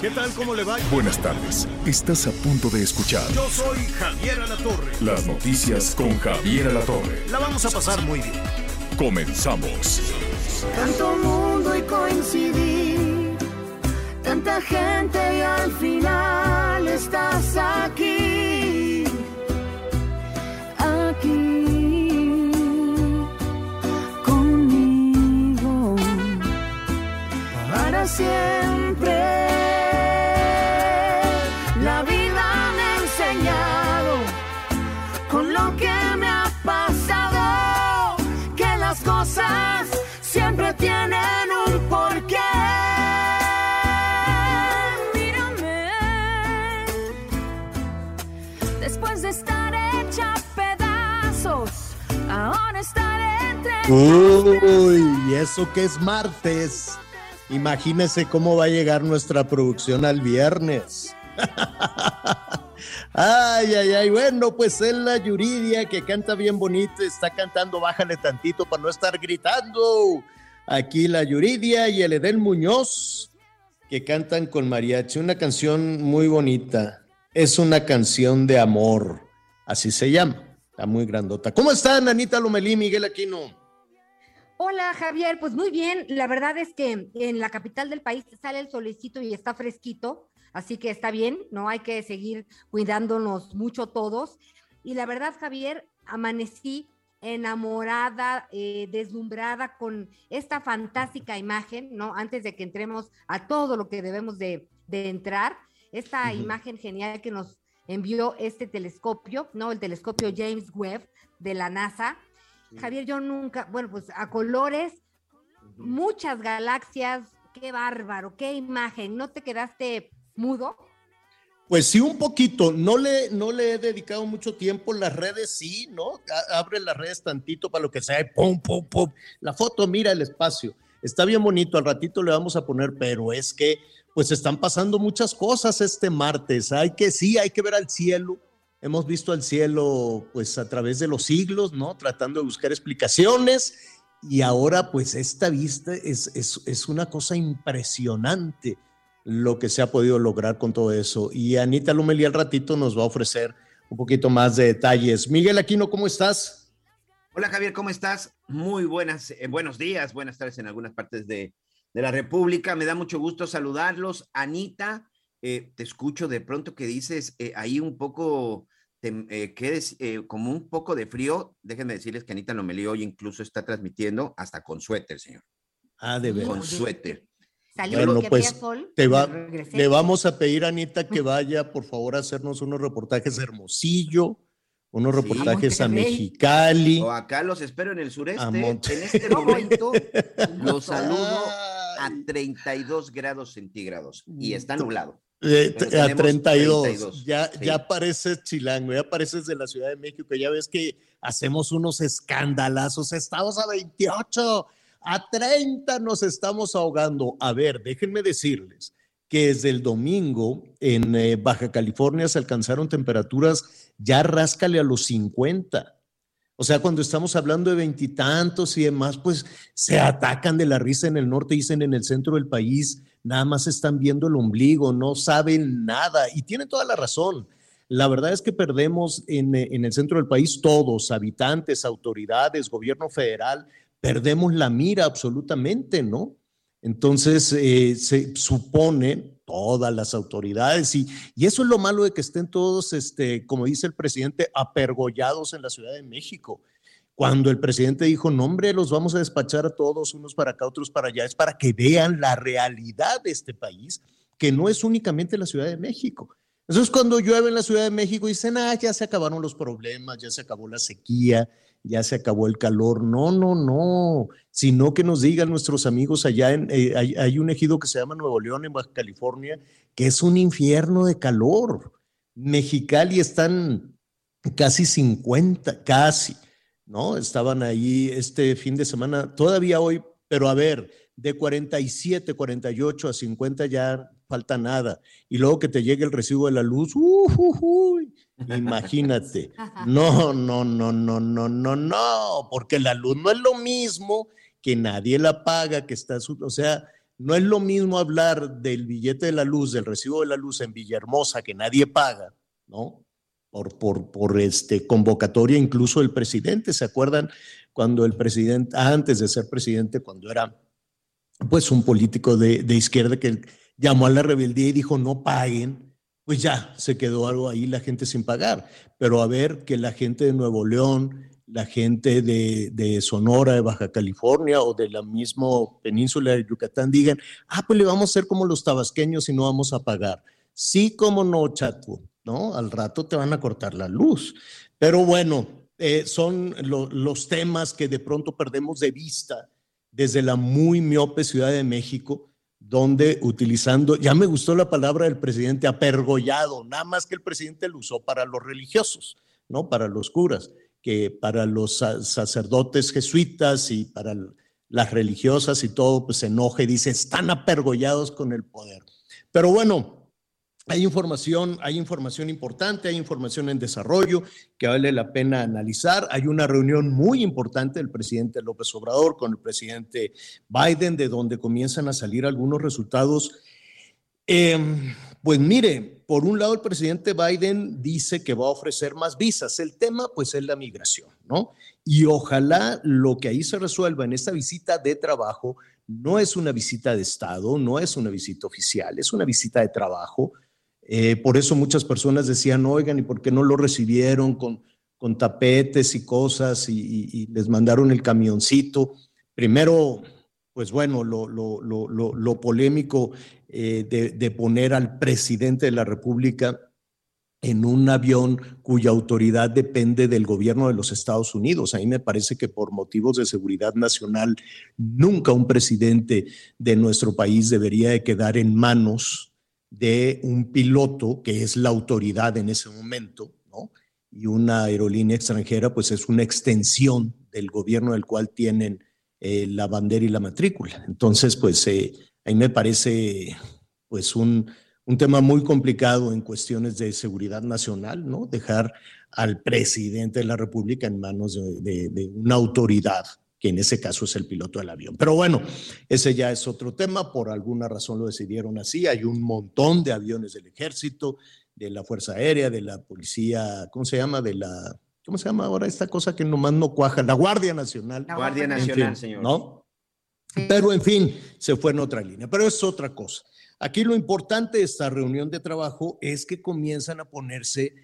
¿Qué tal? ¿Cómo le va? Buenas tardes. Estás a punto de escuchar Yo soy Javier Alatorre. las noticias con Javier Alatorre. La vamos a pasar muy bien. Comenzamos. Tanto mundo y coincidir, tanta gente y al final estás aquí, aquí conmigo para siempre. Uy, eso que es martes. Imagínese cómo va a llegar nuestra producción al viernes. Ay, ay, ay. Bueno, pues es la Yuridia que canta bien bonito, está cantando Bájale tantito para no estar gritando. Aquí la Yuridia y el Edel Muñoz que cantan con mariachi. Una canción muy bonita. Es una canción de amor. Así se llama. Está muy grandota. ¿Cómo están, Anita Lomelí, Miguel Aquino? Hola Javier, pues muy bien. La verdad es que en la capital del país sale el solecito y está fresquito, así que está bien, ¿no? Hay que seguir cuidándonos mucho todos. Y la verdad, Javier, amanecí enamorada, eh, deslumbrada con esta fantástica imagen, ¿no? Antes de que entremos a todo lo que debemos de, de entrar, esta imagen genial que nos envió este telescopio, ¿no? El telescopio James Webb de la NASA. Javier, yo nunca, bueno, pues a colores, muchas galaxias, qué bárbaro, qué imagen, ¿no te quedaste mudo? Pues sí, un poquito. No le, no le he dedicado mucho tiempo. Las redes sí, ¿no? A- Abre las redes tantito para lo que sea. Pum, pum, pum. La foto, mira el espacio. Está bien bonito. Al ratito le vamos a poner, pero es que, pues están pasando muchas cosas este martes. Hay que, sí, hay que ver al cielo. Hemos visto al cielo, pues a través de los siglos, ¿no? Tratando de buscar explicaciones. Y ahora, pues esta vista es, es, es una cosa impresionante lo que se ha podido lograr con todo eso. Y Anita Lumeli al ratito nos va a ofrecer un poquito más de detalles. Miguel Aquino, ¿cómo estás? Hola Javier, ¿cómo estás? Muy buenas, eh, buenos días, buenas tardes en algunas partes de, de la República. Me da mucho gusto saludarlos. Anita, eh, te escucho de pronto que dices eh, ahí un poco, te, eh, eh, como un poco de frío. Déjenme decirles que Anita Lomelí hoy incluso está transmitiendo hasta con suéter, señor. Ah, de Con veras. suéter. Salió Bueno, pues, sol. Te va, le vamos a pedir a Anita que vaya, por favor, a hacernos unos reportajes de Hermosillo, unos Sí. reportajes a, A. Mexicali. O acá los espero en el sureste. En este momento los saludo a Ay. 32 grados centígrados y está Mm, nublado. Eh, a tenemos 32. 32, Ya, sí. ya pareces chilango, ya pareces de la Ciudad de México. Ya ves que hacemos unos escandalazos. Estamos a 28, a 30 nos estamos ahogando. A ver, déjenme decirles que desde el domingo en eh, Baja California se alcanzaron temperaturas ya ráscale a los 50. O sea, cuando estamos hablando de veintitantos y, demás, pues se atacan de la risa en el norte, dicen en el centro del país, nada más están viendo el ombligo, no saben nada y tienen toda la razón. La verdad es que perdemos en, eh, en el centro del país todos, habitantes, autoridades, gobierno federal, perdemos la mira absolutamente, ¿no? Entonces, eh, se supone todas las autoridades y, y eso es lo malo de que estén todos, este, como dice el presidente, apergollados en la Ciudad de México. Cuando el presidente dijo, no hombre, los vamos a despachar a todos, unos para acá, otros para allá, es para que vean la realidad de este país, que no es únicamente la Ciudad de México. Entonces, cuando llueve en la Ciudad de México, dicen, ah, ya se acabaron los problemas, ya se acabó la sequía, ya se acabó el calor. No, no, no, sino que nos digan nuestros amigos allá en, eh, hay, hay, un ejido que se llama Nuevo León, en Baja California, que es un infierno de calor. Mexicali están casi 50, casi, ¿no? Estaban ahí este fin de semana, todavía hoy, pero a ver, de 47, 48 a 50 ya falta nada. Y luego que te llegue el recibo de la luz, uh, uh, uh, imagínate. No, no, no, no, no, no, no, porque la luz no es lo mismo que nadie la paga, que está, o sea, no es lo mismo hablar del billete de la luz, del recibo de la luz en Villahermosa que nadie paga, ¿no? Por, por, por este convocatoria incluso el presidente, ¿se acuerdan cuando el presidente, antes de ser presidente, cuando era pues un político de, de izquierda que llamó a la rebeldía y dijo no paguen, pues ya se quedó algo ahí la gente sin pagar. Pero a ver que la gente de Nuevo León, la gente de, de, Sonora, de Baja California o de la misma península de Yucatán digan, ah, pues le vamos a hacer como los tabasqueños y no vamos a pagar. Sí, como no, chato, ¿no? Al rato te van a cortar la luz. Pero bueno, eh, son lo, los temas que de pronto perdemos de vista desde la muy miope Ciudad de México, donde utilizando, ya me gustó la palabra del presidente, apergollado, nada más que el presidente lo usó para los religiosos, ¿no? Para los curas, que para los sacerdotes jesuitas y para las religiosas y todo, pues se enoja y dice, están apergollados con el poder. Pero bueno, hay información, hay información importante, hay información en desarrollo que vale la pena analizar. Hay una reunión muy importante del presidente López Obrador con el presidente Biden, de donde comienzan a salir algunos resultados. Eh, pues mire, por un lado el presidente Biden dice que va a ofrecer más visas. El tema pues es la migración, ¿no? Y ojalá lo que ahí se resuelva en esta visita de trabajo no es una visita de Estado, no es una visita oficial, es una visita de trabajo eh, por eso muchas personas decían, oigan, ¿y por qué no lo recibieron con, con tapetes y cosas y, les mandaron el camioncito? Primero, pues bueno, lo, lo, lo, lo polémico eh, de, de, poner al presidente de la República en un avión cuya autoridad depende del gobierno de los Estados Unidos. A mí me parece que por motivos de seguridad nacional, nunca un presidente de nuestro país debería de quedar en manos de un piloto que es la autoridad en ese momento, ¿no? Y una aerolínea extranjera, pues es una extensión del gobierno del cual tienen eh, la bandera y la matrícula. Entonces, pues eh, ahí me parece, pues un, un tema muy complicado en cuestiones de seguridad nacional, ¿no? Dejar al presidente de la República en manos de una autoridad que en ese caso es el piloto del avión. Pero bueno, ese ya es otro tema, por alguna razón lo decidieron así, hay un montón de aviones del ejército, de la Fuerza Aérea, de la Policía, ¿cómo se llama? De la, ¿cómo se llama ahora esta cosa que nomás no cuaja? La Guardia Nacional. La Guardia Nacional, señor. ¿No? Pero en fin, se fue en otra línea, pero es otra cosa. Aquí lo importante de esta reunión de trabajo es que comienzan a ponerse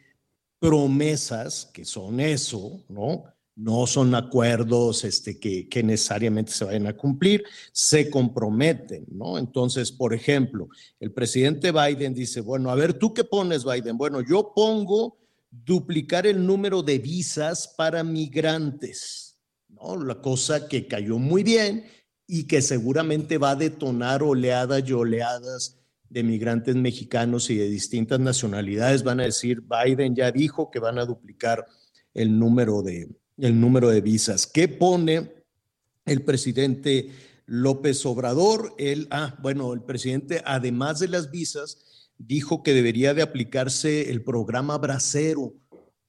promesas, que son eso, ¿no? No son acuerdos este, que, que, necesariamente se vayan a cumplir, se comprometen, ¿no? Entonces, por ejemplo, el presidente Biden dice, bueno, a ver, ¿tú qué pones, Biden? Bueno, yo pongo duplicar el número de visas para migrantes, ¿no? La cosa que cayó muy bien y que seguramente va a detonar oleadas y oleadas de migrantes mexicanos y de distintas nacionalidades. Van a decir, Biden ya dijo que van a duplicar el número de, el número de visas. ¿Qué pone el presidente López Obrador? Él, ah, bueno, el presidente, además de las visas, dijo que debería de aplicarse el programa Bracero.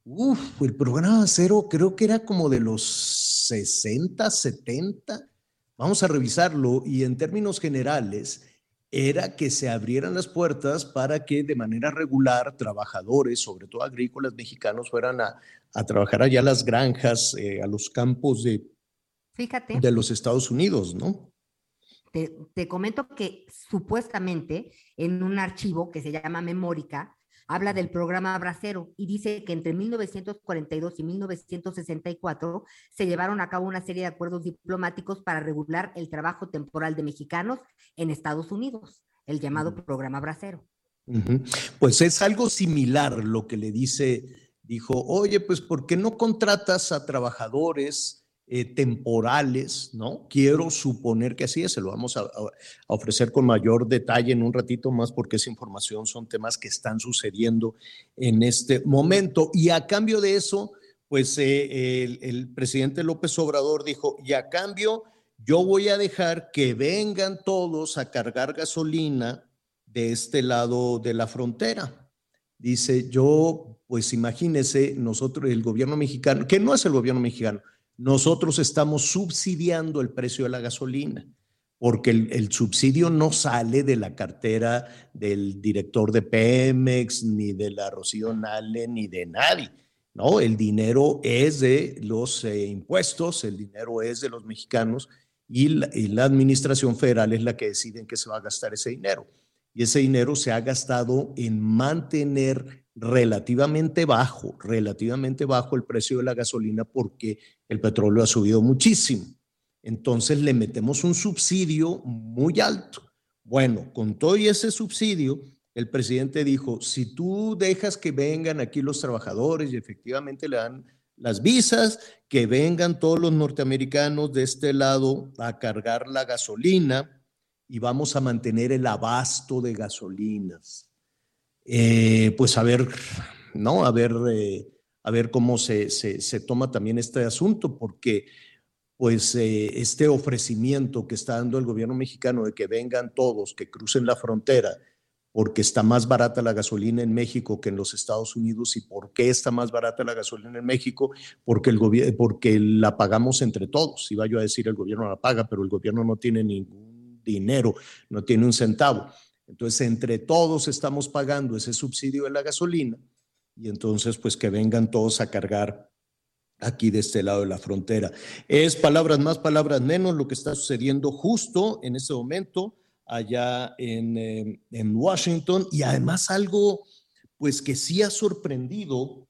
Uf, el programa Bracero creo que era como de los 60, 70. Vamos a revisarlo y en términos generales, era que se abrieran las puertas para que de manera regular trabajadores, sobre todo agrícolas mexicanos, fueran a, a trabajar allá a las granjas, eh, a los campos de, Fíjate. de los Estados Unidos, ¿no? Te, te, comento que supuestamente en un archivo que se llama Memórica, habla del programa Bracero y dice que entre 1942 y 1964 se llevaron a cabo una serie de acuerdos diplomáticos para regular el trabajo temporal de mexicanos en Estados Unidos, el llamado programa Bracero. Pues es algo similar lo que le dice dijo, oye, pues ¿por qué no contratas a trabajadores eh, temporales, ¿no? Quiero suponer que así es, se lo vamos a, ofrecer con mayor detalle en un ratito más porque esa información son temas que están sucediendo en este momento. Y a cambio de eso, pues eh, el, el presidente López Obrador dijo, y a cambio yo voy a dejar que vengan todos a cargar gasolina de este lado de la frontera. Dice, yo, pues imagínese, nosotros, el gobierno mexicano, que no es el gobierno mexicano, nosotros estamos subsidiando el precio de la gasolina, porque el, subsidio no sale de la cartera del director de Pemex, ni de la Rocío Nale, ni de nadie. No, el dinero es de los eh, impuestos, el dinero es de los mexicanos y la, y la administración federal es la que decide en qué se va a gastar ese dinero. Y ese dinero se ha gastado en mantener relativamente bajo, relativamente bajo el precio de la gasolina porque el petróleo ha subido muchísimo. Entonces le metemos un subsidio muy alto. Bueno, con todo ese subsidio, el presidente dijo, si tú dejas que vengan aquí los trabajadores y efectivamente le dan las visas, que vengan todos los norteamericanos de este lado a cargar la gasolina y vamos a mantener el abasto de gasolinas eh, pues a ver, ¿no? A ver, eh, a ver cómo se, se, toma también este asunto, porque pues eh, este ofrecimiento que está dando el gobierno mexicano de que vengan todos, que crucen la frontera, porque está más barata la gasolina en México que en los Estados Unidos. ¿Y por qué está más barata la gasolina en México? Porque, el porque la pagamos entre todos. Iba yo a decir el gobierno la paga, pero el gobierno no tiene ningún dinero, no tiene un centavo. Entonces, entre todos estamos pagando ese subsidio de la gasolina y entonces, pues que vengan todos a cargar aquí de este lado de la frontera. Es palabras más, palabras menos lo que está sucediendo justo en este momento allá en, eh, en Washington y además algo, pues que sí ha sorprendido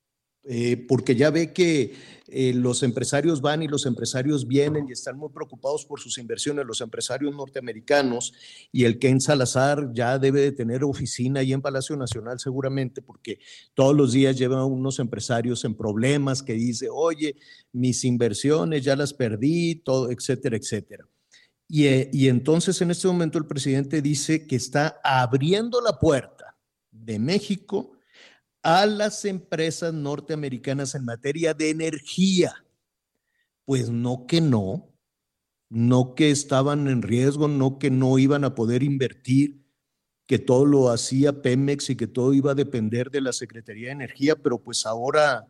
eh, porque ya ve que eh, los empresarios van y los empresarios vienen y están muy preocupados por sus inversiones, los empresarios norteamericanos, y el Ken Salazar ya debe de tener oficina ahí en Palacio Nacional seguramente, porque todos los días llevan unos empresarios en problemas que dice, oye, mis inversiones ya las perdí, todo, etcétera, etcétera. Y, eh, y entonces en este momento el presidente dice que está abriendo la puerta de México a las empresas norteamericanas en materia de energía. Pues no que no, no que estaban en riesgo, no que no iban a poder invertir, que todo lo hacía Pemex y que todo iba a depender de la Secretaría de Energía, pero pues ahora,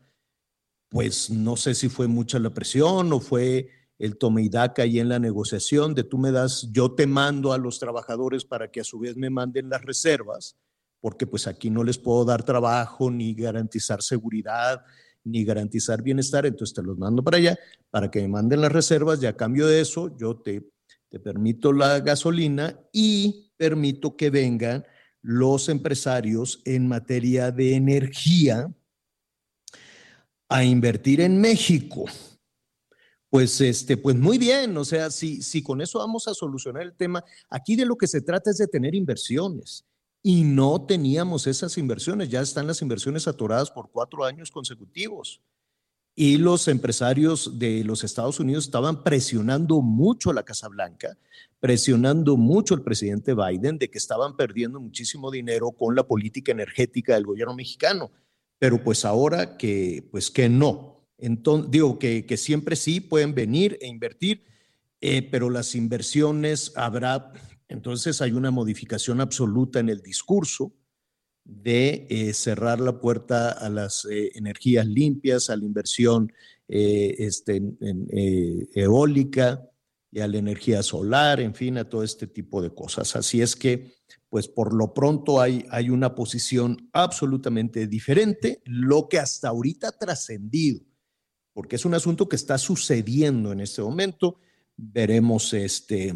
pues no sé si fue mucha la presión o fue el tome y ahí en la negociación de tú me das, yo te mando a los trabajadores para que a su vez me manden las reservas porque pues aquí no les puedo dar trabajo, ni garantizar seguridad, ni garantizar bienestar, entonces te los mando para allá para que me manden las reservas y a cambio de eso yo te, te permito la gasolina y permito que vengan los empresarios en materia de energía a invertir en México. Pues, este, pues muy bien, o sea, si, si con eso vamos a solucionar el tema, aquí de lo que se trata es de tener inversiones y no teníamos esas inversiones. Ya están las inversiones atoradas por cuatro años consecutivos. Y los empresarios de los Estados Unidos estaban presionando mucho a la Casa Blanca, presionando mucho al presidente Biden de que estaban perdiendo muchísimo dinero con la política energética del gobierno mexicano. Pero pues ahora que, pues que no. Entonces, digo que, que siempre sí pueden venir e invertir, eh, pero las inversiones habrá entonces hay una modificación absoluta en el discurso de eh, cerrar la puerta a las eh, energías limpias, a la inversión eh, este, eólica y a la energía solar, en fin, a todo este tipo de cosas. Así es que, pues por lo pronto hay, hay una posición absolutamente diferente, lo que hasta ahorita ha trascendido, porque es un asunto que está sucediendo en este momento. Veremos este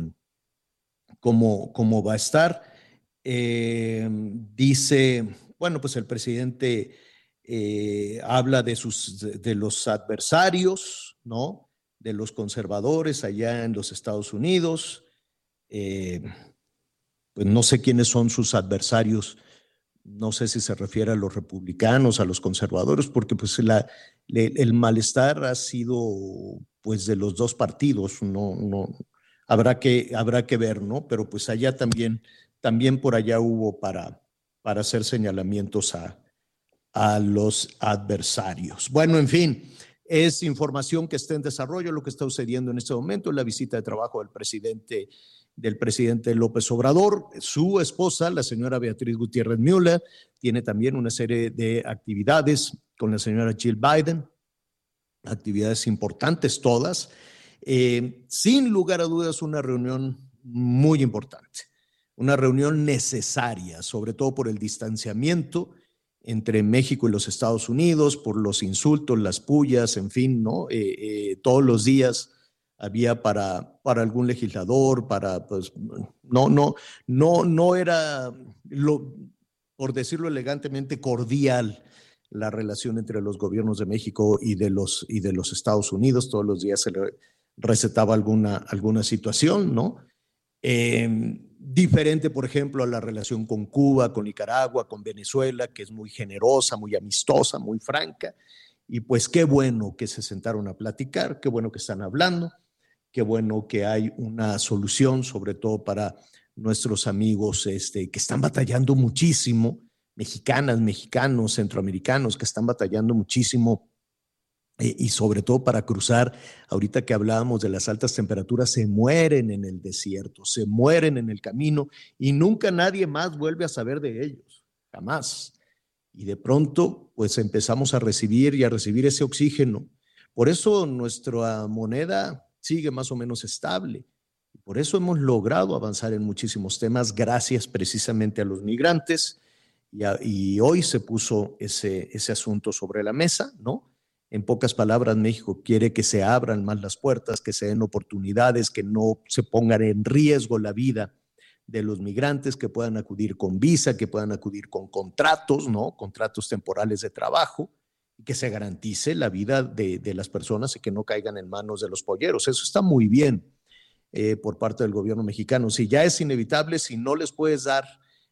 cómo, cómo va a estar. Eh, dice, bueno, pues el presidente eh, habla de, sus, de los adversarios, ¿no? De los conservadores allá en los Estados Unidos. Eh, pues no sé quiénes son sus adversarios no sé si se refiere a los republicanos, a los conservadores, porque pues la, el malestar ha sido pues de los dos partidos, no, no, habrá que, habrá que ver, ¿no? Pero pues allá también, también por allá hubo para, para hacer señalamientos a, a los adversarios. Bueno, en fin, es información que está en desarrollo lo que está sucediendo en este momento, la visita de trabajo del presidente del presidente López Obrador. Su esposa, la señora Beatriz Gutiérrez Müller, tiene también una serie de actividades con la señora Jill Biden, actividades importantes todas. Eh, sin lugar a dudas, una reunión muy importante, una reunión necesaria, sobre todo por el distanciamiento entre México y los Estados Unidos, por los insultos, las pullas, en fin, ¿no? Eh, eh, todos los días había para, para algún legislador, para, pues, no, no, no, no era, por decirlo elegantemente, cordial la relación entre los gobiernos de México y de los, y de los Estados Unidos. Todos los días se le recetaba alguna, alguna situación, ¿no? Em, diferente, por ejemplo, a la relación con Cuba, con Nicaragua, con Venezuela, que es muy generosa, muy amistosa, muy franca. Y pues qué bueno que se sentaron a platicar, qué bueno que están hablando. Qué bueno que hay una solución, sobre todo para nuestros amigos este, que están batallando muchísimo, mexicanas, mexicanos, centroamericanos, que están batallando muchísimo eh, y sobre todo para cruzar, ahorita que hablábamos de las altas temperaturas, se mueren en el desierto, se mueren en el camino y nunca nadie más vuelve a saber de ellos, jamás. Y de pronto, pues empezamos a recibir y a recibir ese oxígeno. Por eso nuestra moneda sigue más o menos estable. Por eso hemos logrado avanzar en muchísimos temas gracias precisamente a los migrantes y, hoy se puso ese, ese asunto sobre la mesa, ¿no? En pocas palabras, México quiere que se abran más las puertas, que se den oportunidades, que no se pongan en riesgo la vida de los migrantes, que puedan acudir con visa, que puedan acudir con contratos, ¿no? Contratos temporales de trabajo que se garantice la vida de, las personas y que no caigan en manos de los polleros. Eso está muy bien eh, por parte del gobierno mexicano. Si ya es inevitable, si no les puedes dar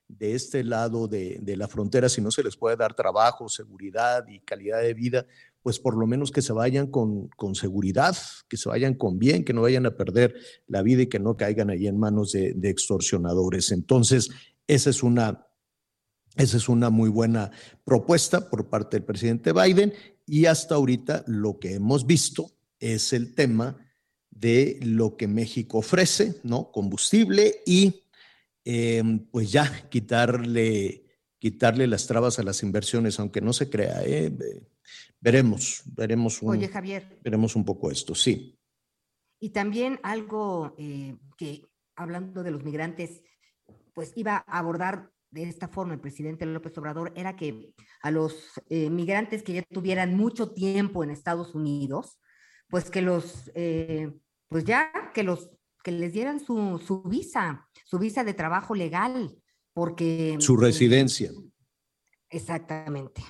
de este lado de, la frontera, si no se les puede dar trabajo, seguridad y calidad de vida, pues por lo menos que se vayan con, con, seguridad, que se vayan con bien, que no vayan a perder la vida y que no caigan ahí en manos de, extorsionadores. Entonces, esa es una esa es una muy buena propuesta por parte del presidente Biden y hasta ahorita lo que hemos visto es el tema de lo que México ofrece, ¿no? Combustible y em, pues ya quitarle, quitarle las trabas a las inversiones, aunque no se crea. ¿eh? Veremos, veremos un, Oye, Javier. Veremos un poco esto, sí. Y también algo eh, que, hablando de los migrantes, pues iba a abordar de esta forma el presidente López Obrador era que a los eh, migrantes que ya tuvieran mucho tiempo en Estados Unidos, pues que los, eh, pues ya que los, que les dieran su, su visa, su visa de trabajo legal, porque... Su residencia. exactamente.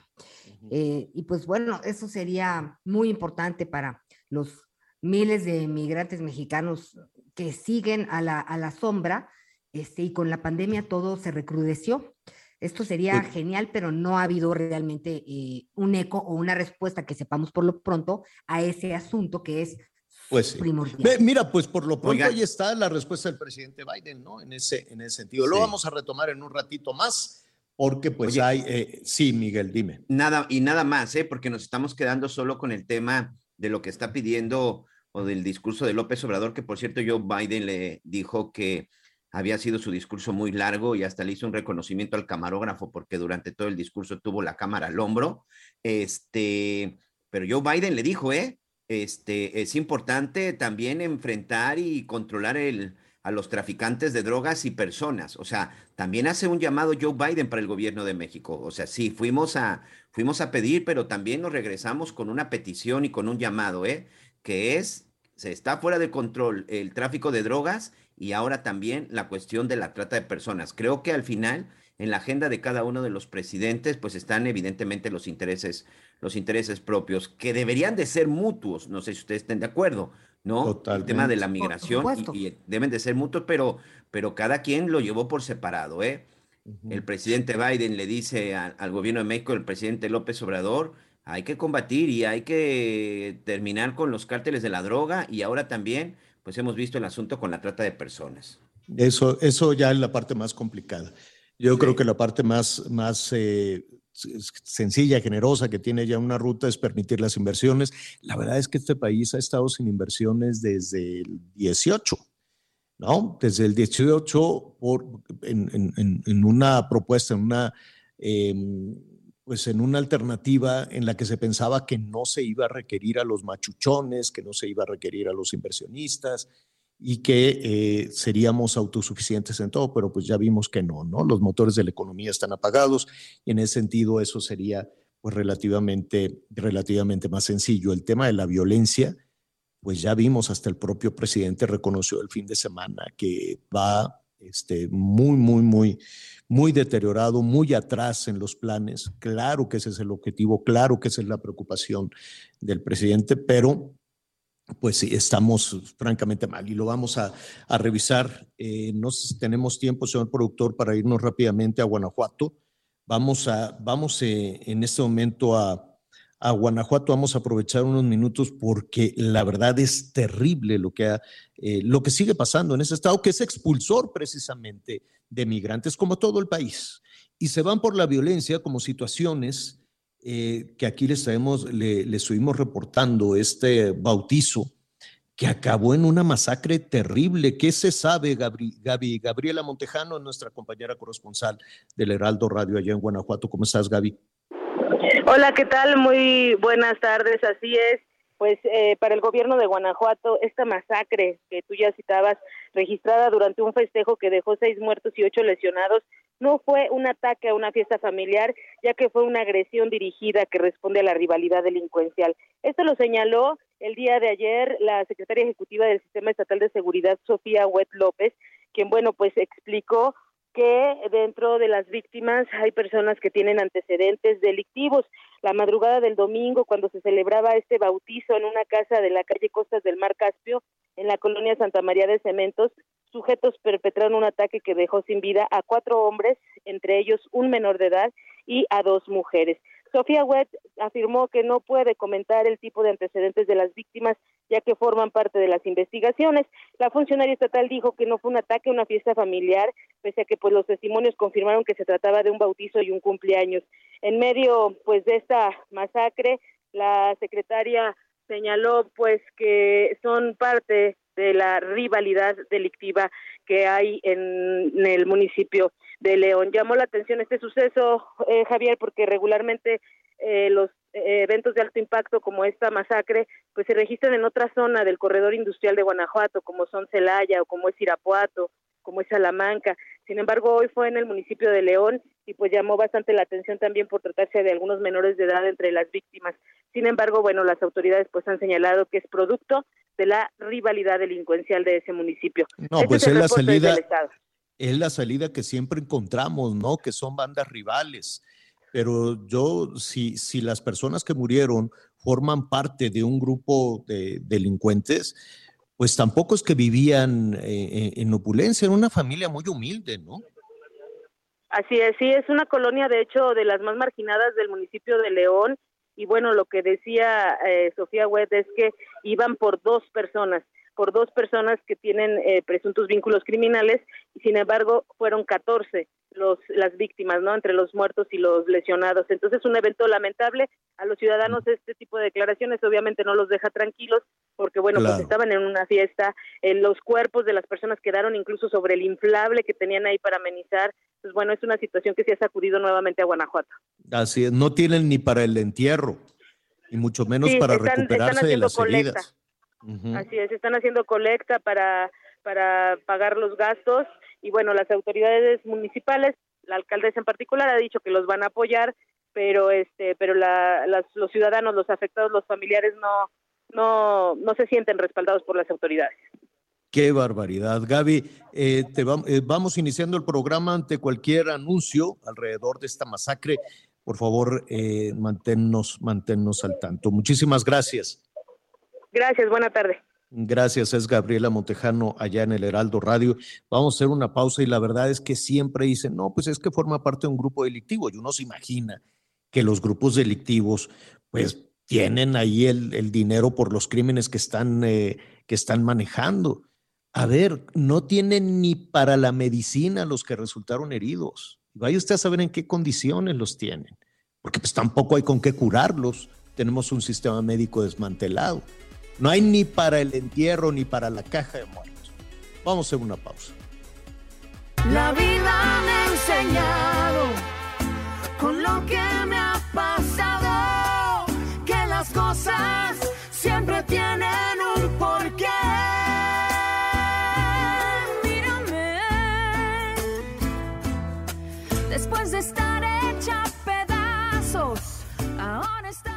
Eh, y pues bueno, eso sería muy importante para los miles de migrantes mexicanos que siguen a la, a la sombra este, y con la pandemia todo se recrudeció. Esto sería genial, pero no ha habido realmente eh, un eco o una respuesta que sepamos por lo pronto a ese asunto que es pues primordial. mira, pues por lo pronto ahí está la respuesta del presidente Biden, ¿no? En ese, en ese sentido. Lo vamos a retomar en un ratito más, porque pues hay, eh, sí, Miguel, dime. Nada, y nada más, ¿eh? Porque nos estamos quedando solo con el tema de lo que está pidiendo o del discurso de López Obrador, que por cierto Joe Biden le dijo que había sido su discurso muy largo y hasta le hizo un reconocimiento al camarógrafo porque durante todo el discurso tuvo la cámara al hombro. Este, pero Joe Biden le dijo, ¿eh? Este, es importante también enfrentar y controlar el, a los traficantes de drogas y personas. O sea, también hace un llamado Joe Biden para el gobierno de México. O sea, sí, fuimos a, fuimos a pedir, pero también nos regresamos con una petición y con un llamado, ¿eh? Que es, se está fuera de control el tráfico de drogas y ahora también la cuestión de la trata de personas. Creo que al final en la agenda de cada uno de los presidentes pues están evidentemente los intereses los intereses propios que deberían de ser mutuos, no sé si ustedes estén de acuerdo, ¿no? El tema de la migración y, deben de ser mutuos, pero pero cada quien lo llevó por separado, ¿eh? el presidente Biden le dice al gobierno de México, el presidente López Obrador, hay que combatir y hay que terminar con los cárteles de la droga y ahora también, pues hemos visto el asunto con la trata de personas. Eso, eso ya es la parte más complicada. Yo creo que la parte más, más eh, sencilla, generosa, que tiene ya una ruta es permitir las inversiones. La verdad es que este país ha estado sin inversiones desde el 18. ¿no? Desde el 18, por, en, en, una propuesta, en una eh, pues en una alternativa en la que se pensaba que no se iba a requerir a los machuchones, que no se iba a requerir a los inversionistas y que eh, seríamos autosuficientes en todo, pero pues ya vimos que no, ¿no? Los motores de la economía están apagados y en ese sentido eso sería pues relativamente, relativamente más sencillo. El tema de la violencia, pues ya vimos, hasta el propio presidente reconoció el fin de semana que va este, muy, muy, muy, muy deteriorado, muy atrás en los planes. Claro que ese es el objetivo, claro que esa es la preocupación del presidente, pero pues estamos francamente mal y lo vamos a, a revisar. Eh, no tenemos tiempo, señor productor, para irnos rápidamente a Guanajuato. Vamos, a, vamos eh, en este momento a, a Guanajuato. Vamos a aprovechar unos minutos porque la verdad es terrible lo que, ha, eh, lo que sigue pasando en ese estado, que es expulsor precisamente de migrantes, como todo el país. Y se van por la violencia como situaciones eh, que aquí les, traemos, le, les estuvimos reportando, este bautizo que acabó en una masacre terrible. ¿Qué se sabe, Gabri? Gabriela Montejano, nuestra compañera corresponsal del Heraldo Radio allá en Guanajuato. ¿Cómo estás, Gaby? Hola, ¿qué tal? Muy buenas tardes. Así es. Pues eh, para el gobierno de Guanajuato, esta masacre que tú ya citabas, registrada durante un festejo que dejó seis muertos y ocho lesionados, no fue un ataque a una fiesta familiar, ya que fue una agresión dirigida que responde a la rivalidad delincuencial. Esto lo señaló el día de ayer la secretaria ejecutiva del Sistema Estatal de Seguridad, Sofía Huet López, quien, bueno, pues explicó que dentro de las víctimas hay personas que tienen antecedentes delictivos. La madrugada del domingo, cuando se celebraba este bautizo en una casa de la calle Costas del Mar Caspio, en la colonia Santa María de Cementos, sujetos perpetraron un ataque que dejó sin vida a cuatro hombres, entre ellos un menor de edad, y a dos mujeres. Sofía Wett afirmó que no puede comentar el tipo de antecedentes de las víctimas ya que forman parte de las investigaciones. La funcionaria estatal dijo que no fue un ataque una fiesta familiar, pese a que pues los testimonios confirmaron que se trataba de un bautizo y un cumpleaños. En medio pues de esta masacre, la secretaria señaló pues que son parte de la rivalidad delictiva que hay en, el municipio de León. Llamó la atención este suceso, eh, Javier, porque regularmente eh, los eh, eventos de alto impacto como esta masacre, pues se registran en otra zona del corredor industrial de Guanajuato, como son Celaya o como es Irapuato, como es Salamanca. Sin embargo, hoy fue en el municipio de León y pues llamó bastante la atención también por tratarse de algunos menores de edad entre las víctimas. Sin embargo, bueno, las autoridades pues han señalado que es producto de la rivalidad delincuencial de ese municipio. No, Este pues es es la salida, es la salida que siempre encontramos, ¿no? Que son bandas rivales. Pero yo, si, si las personas que murieron forman parte de un grupo de delincuentes, pues tampoco es que vivían eh, en opulencia, era una familia muy humilde, ¿no? Así es, sí, es una colonia, de hecho, de las más marginadas del municipio de León. Y bueno, lo que decía eh, Sofía Webb es que iban por dos personas, por dos personas que tienen eh, presuntos vínculos criminales, y sin embargo fueron 14 los, las víctimas, ¿no? Entre los muertos y los lesionados. Entonces, un evento lamentable. A los ciudadanos este tipo de declaraciones obviamente no los deja tranquilos, porque bueno, Claro. pues estaban en una fiesta, eh, los cuerpos de las personas quedaron incluso sobre el inflable que tenían ahí para amenizar. Pues bueno, es una situación que se ha sacudido nuevamente a Guanajuato. Así es, no tienen ni para el entierro, y mucho menos Sí, para están- están recuperarse de haciendo las colecta. heridas. Así es, están haciendo colecta para, para pagar los gastos y bueno, las autoridades municipales, la alcaldesa en particular ha dicho que los van a apoyar, pero este, pero la, las- los ciudadanos, los afectados, los familiares no, no, no se sienten respaldados por las autoridades. Qué barbaridad. Gaby, eh, te vam- eh, vamos iniciando el programa ante cualquier anuncio alrededor de esta masacre. Por favor, eh, manténnos, manténnos al tanto. Muchísimas gracias. Gracias, buena tarde. Gracias, es Gabriela Montejano allá en el Heraldo Radio. Vamos a hacer una pausa y la verdad es que siempre dicen, no, pues es que forma parte de un grupo delictivo y uno se imagina que los grupos delictivos pues tienen ahí el, dinero por los crímenes que están, eh, que están manejando. A ver, no tienen ni para la medicina los que resultaron heridos. Vaya usted a saber en qué condiciones los tienen, porque pues tampoco hay con qué curarlos. Tenemos un sistema médico desmantelado. No hay ni para el entierro ni para la caja de muertos. Vamos a hacer una pausa. La vida me ha enseñado con lo que me ha pasado que las cosas siempre tienen un porqué. Mírame, después de estar hecha pedazos, ahora estaré.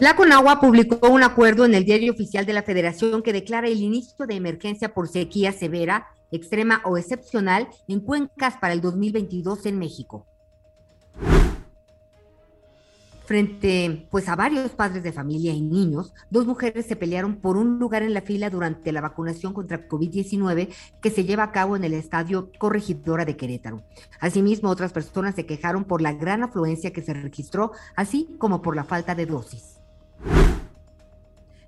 La Conagua publicó un acuerdo en el diario oficial de la Federación que declara el inicio de emergencia por sequía severa extrema o excepcional en cuencas para el 2022 en México. Frente pues a varios padres de familia y niños, dos mujeres se pelearon por un lugar en la fila durante la vacunación contra COVID-19 que se lleva a cabo en el estadio Corregidora de Querétaro. Asimismo, otras personas se quejaron por la gran afluencia que se registró, así como por la falta de dosis.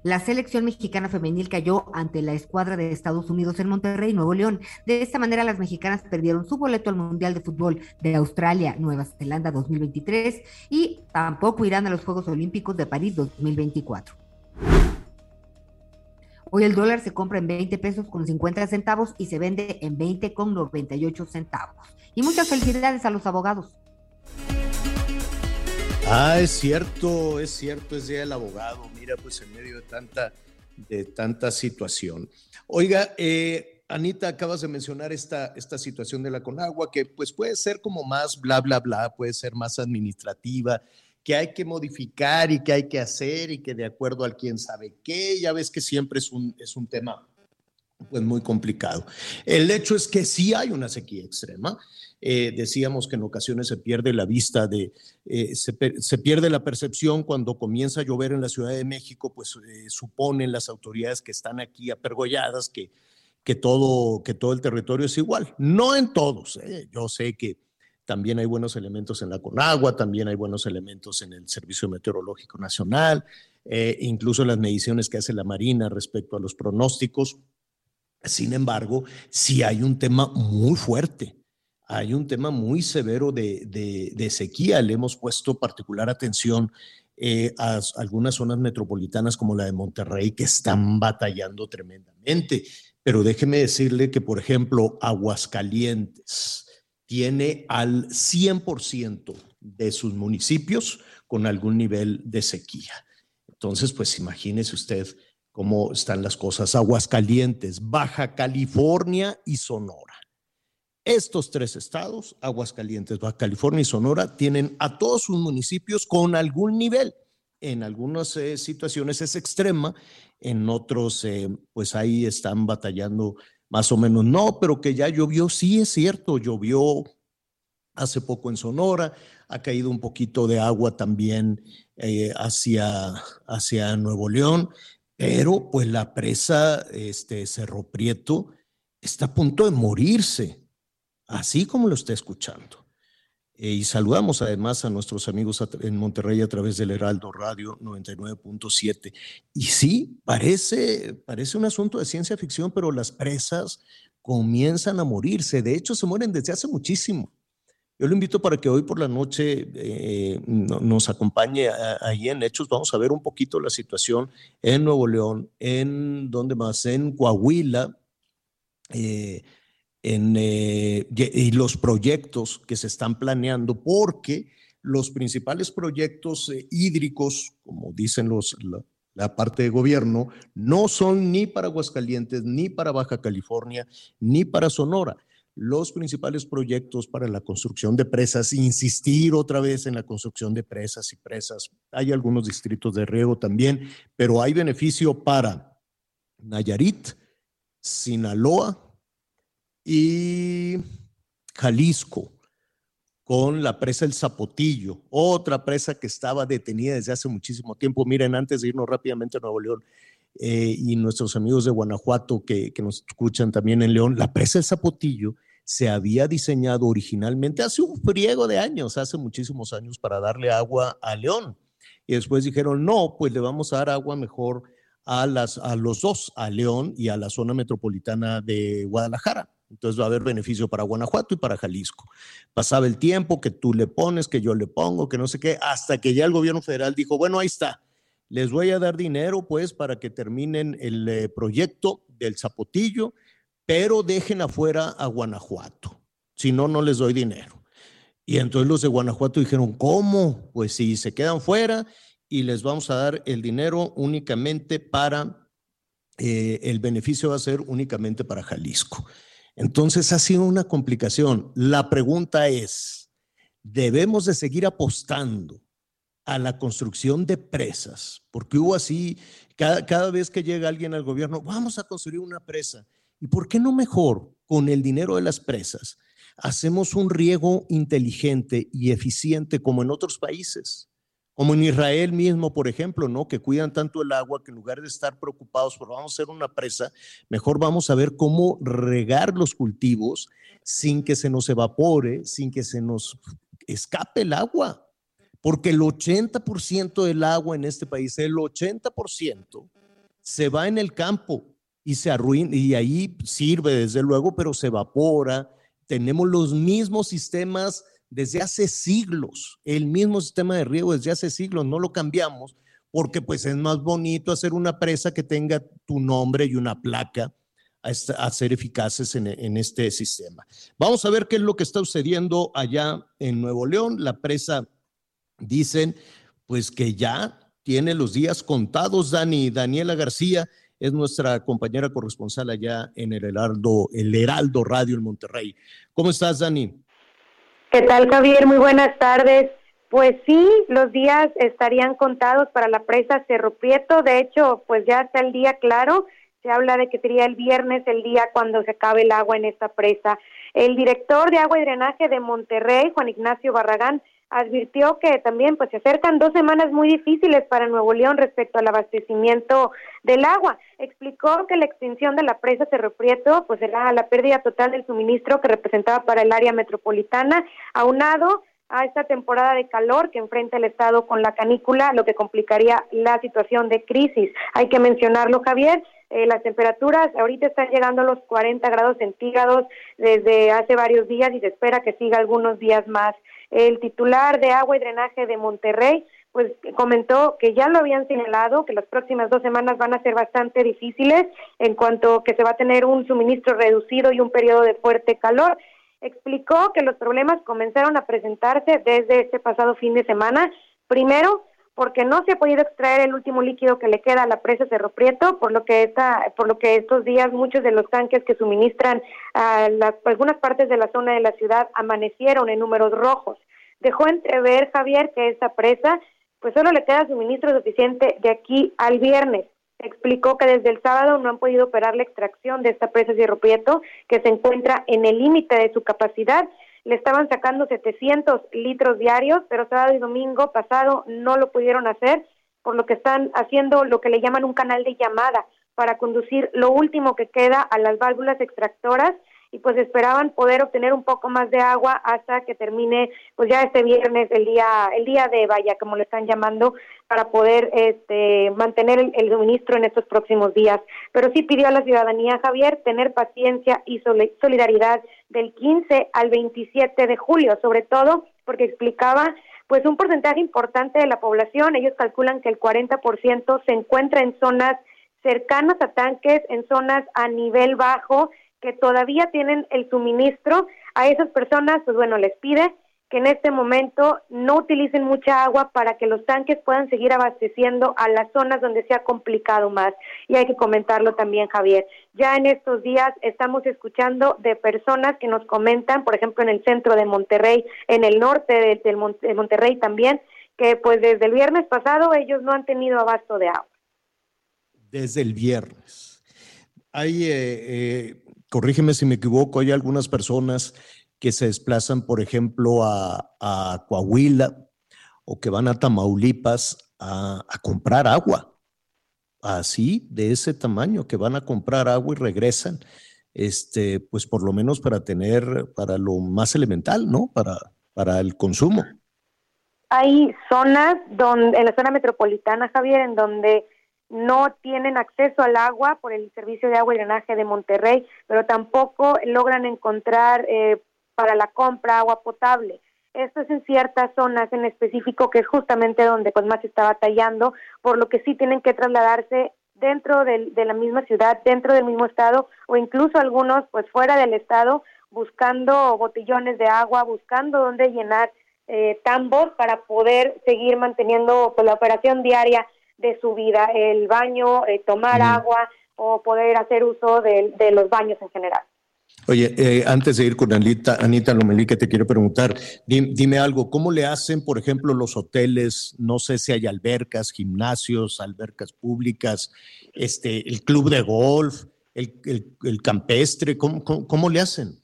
La selección mexicana femenil cayó ante la escuadra de Estados Unidos en Monterrey, Nuevo León. De esta manera, las mexicanas perdieron su boleto al Mundial de Fútbol de Australia, Nueva Zelanda 2023 y tampoco irán a los Juegos Olímpicos de París 2024. Hoy el dólar se compra en 20 pesos con 50 centavos y se vende en 20 con 98 centavos. Y muchas felicidades a los abogados. Ah, es cierto, es cierto, es Día del Abogado. Mira, pues en medio de tanta, de tanta situación. Oiga, eh, Anita, acabas de mencionar esta, esta situación de la Conagua, que pues puede ser como más bla, bla, bla, puede ser más administrativa, que hay que modificar y que hay que hacer y que de acuerdo al quién sabe qué, ya ves que siempre es un, es un tema pues muy complicado. El hecho es que sí hay una sequía extrema. Eh, decíamos que en ocasiones se pierde la vista de, eh, se, pierde la percepción cuando comienza a llover en la Ciudad de México, pues eh, suponen las autoridades que están aquí apergolladas que, que, todo, que todo el territorio es igual. No en todos, yo sé que también hay buenos elementos en la Conagua, también hay buenos elementos en el Servicio Meteorológico Nacional, incluso las mediciones que hace la Marina respecto a los pronósticos. Sin embargo, sí hay un tema muy fuerte hay un tema muy severo de, sequía. Le hemos puesto particular atención eh, a algunas zonas metropolitanas como la de Monterrey que están batallando tremendamente. Pero déjeme decirle que, por ejemplo, Aguascalientes tiene al 100% de sus municipios con algún nivel de sequía. Entonces, pues imagínese usted cómo están las cosas. Aguascalientes, Baja California y Sonora estos tres estados, Aguascalientes, Baja California y Sonora, tienen a todos sus municipios con algún nivel. En algunas eh, situaciones es extrema, en otros, eh, pues ahí están batallando más o menos. No, pero que ya llovió, sí es cierto, llovió hace poco en Sonora, ha caído un poquito de agua también eh, hacia, hacia Nuevo León, pero pues la presa este, Cerro Prieto está a punto de morirse así como lo está escuchando. Eh, y saludamos además a nuestros amigos en Monterrey a través del Heraldo Radio 99.7. Y sí, parece, parece un asunto de ciencia ficción, pero las presas comienzan a morirse. De hecho, se mueren desde hace muchísimo. Yo lo invito para que hoy por la noche eh, nos acompañe ahí en Hechos. Vamos a ver un poquito la situación en Nuevo León, en donde más, en Coahuila, eh, en, eh, y los proyectos que se están planeando, porque los principales proyectos hídricos, como dicen los, la parte de gobierno, no son ni para Aguascalientes, ni para Baja California, ni para Sonora los principales proyectos para la construcción de presas, insistir otra vez en la construcción de presas y presas. Hay algunos distritos de riego también, pero hay beneficio para Nayarit, Sinaloa y Jalisco con la presa El Zapotillo, otra presa que estaba detenida desde hace muchísimo tiempo. Miren, antes de irnos rápidamente a Nuevo León, eh, y nuestros amigos de Guanajuato que, que, nos escuchan también en León, la presa El Zapotillo se había diseñado originalmente hace un friego de años, hace muchísimos años, para darle agua a León. Y después dijeron, no, pues le vamos a dar agua mejor a, las, a los dos, a León y a la zona metropolitana de Guadalajara. Entonces va a haber beneficio para Guanajuato y para Jalisco. Pasaba el tiempo que tú le pones, que yo le pongo, que no sé qué, hasta que ya el gobierno federal dijo, bueno, ahí está, les voy a dar dinero pues para que terminen el eh, proyecto del Zapotillo pero dejen afuera a Guanajuato, si no, no les doy dinero. Y entonces los de Guanajuato dijeron, ¿cómo? Pues si se quedan fuera y les vamos a dar el dinero únicamente para, eh, el beneficio va a ser únicamente para Jalisco. Entonces ha sido una complicación. La pregunta es, ¿debemos de seguir apostando a la construcción de presas? Porque hubo así, cada, cada vez que llega alguien al gobierno, vamos a construir una presa ¿Y por qué no mejor con el dinero de las presas hacemos un riego inteligente y eficiente como en otros países? Como en Israel mismo, por ejemplo, ¿no? Que cuidan tanto el agua que en lugar de estar preocupados por vamos a hacer una presa, mejor vamos a ver cómo regar los cultivos sin que se nos evapore, sin que se nos escape el agua. Porque el 80% del agua en este país, el 80% se va en el campo y se arruina, y ahí sirve desde luego, pero se evapora. Tenemos los mismos sistemas desde hace siglos, el mismo sistema de riego desde hace siglos, no lo cambiamos porque pues es más bonito hacer una presa que tenga tu nombre y una placa a, ser eficaces en, este sistema. Vamos a ver qué es lo que está sucediendo allá en Nuevo León. La presa, dicen, pues que ya tiene los días contados, Dani, Daniela García, es nuestra compañera corresponsal allá en el Heraldo, el Heraldo Radio en Monterrey. ¿Cómo estás, Dani? ¿Qué tal, Javier? Muy buenas tardes. Pues sí, los días estarían contados para la presa Cerro Prieto. De hecho, pues ya está el día claro. Se habla de que sería el viernes el día cuando se acabe el agua en esta presa. El director de agua y drenaje de Monterrey, Juan Ignacio Barragán, advirtió que también pues se acercan dos semanas muy difíciles para Nuevo León respecto al abastecimiento del agua. Explicó que la extinción de la presa Cerro Prieto pues será la pérdida total del suministro que representaba para el área metropolitana, aunado a esta temporada de calor que enfrenta el Estado con la canícula, lo que complicaría la situación de crisis. Hay que mencionarlo, Javier, eh, las temperaturas ahorita están llegando a los 40 grados centígrados desde hace varios días y se espera que siga algunos días más. El titular de agua y drenaje de Monterrey, pues comentó que ya lo habían señalado, que las próximas dos semanas van a ser bastante difíciles en cuanto que se va a tener un suministro reducido y un periodo de fuerte calor. Explicó que los problemas comenzaron a presentarse desde este pasado fin de semana. Primero, porque no se ha podido extraer el último líquido que le queda a la presa Cerro Prieto, por lo que esta, por lo que estos días muchos de los tanques que suministran a algunas partes de la zona de la ciudad amanecieron en números rojos. Dejó entrever Javier que esta presa pues solo le queda suministro suficiente de aquí al viernes. Explicó que desde el sábado no han podido operar la extracción de esta presa Cerro Prieto, que se encuentra en el límite de su capacidad le estaban sacando 700 litros diarios, pero sábado y domingo pasado no lo pudieron hacer, por lo que están haciendo lo que le llaman un canal de llamada para conducir lo último que queda a las válvulas extractoras y pues esperaban poder obtener un poco más de agua hasta que termine pues ya este viernes el día el día de vaya como le están llamando para poder este mantener el, el, suministro en estos próximos días. Pero sí pidió a la ciudadanía Javier tener paciencia y solidaridad del 15 al 27 de julio, sobre todo porque explicaba pues un porcentaje importante de la población, ellos calculan que el 40% se encuentra en zonas cercanas a tanques, en zonas a nivel bajo, que todavía tienen el suministro, a esas personas, pues bueno, les pide que en este momento no utilicen mucha agua para que los tanques puedan seguir abasteciendo a las zonas donde se ha complicado más. Y hay que comentarlo también, Javier. Ya en estos días estamos escuchando de personas que nos comentan, por ejemplo, en el centro de Monterrey, en el norte de, de Monterrey también, que pues desde el viernes pasado ellos no han tenido abasto de agua. Desde el viernes. Hay, eh, eh, corrígeme si me equivoco, hay algunas personas que se desplazan, por ejemplo, a, Coahuila o que van a Tamaulipas a, comprar agua. Así, de ese tamaño, que van a comprar agua y regresan, este, pues por lo menos para tener, para lo más elemental, ¿no? Para, para el consumo. Hay zonas donde, en la zona metropolitana, Javier, en donde no tienen acceso al agua por el servicio de agua y drenaje de Monterrey, pero tampoco logran encontrar eh, para la compra agua potable. Esto es en ciertas zonas en específico, que es justamente donde pues más se está batallando, por lo que sí tienen que trasladarse dentro de la misma ciudad, dentro del mismo estado, o incluso algunos pues fuera del estado, buscando botellones de agua, buscando dónde llenar eh, tambos para poder seguir manteniendo pues, la operación diaria de su vida, el baño, eh, tomar agua o poder hacer uso de los baños en general. Oye, eh, antes de ir con Anita, Anita Lomelí, que te quiero preguntar, dime, algo, ¿cómo le hacen, por ejemplo, los hoteles? No sé si hay albercas, gimnasios, albercas públicas, este, el club de golf, el, campestre, ¿cómo, ¿cómo, le hacen?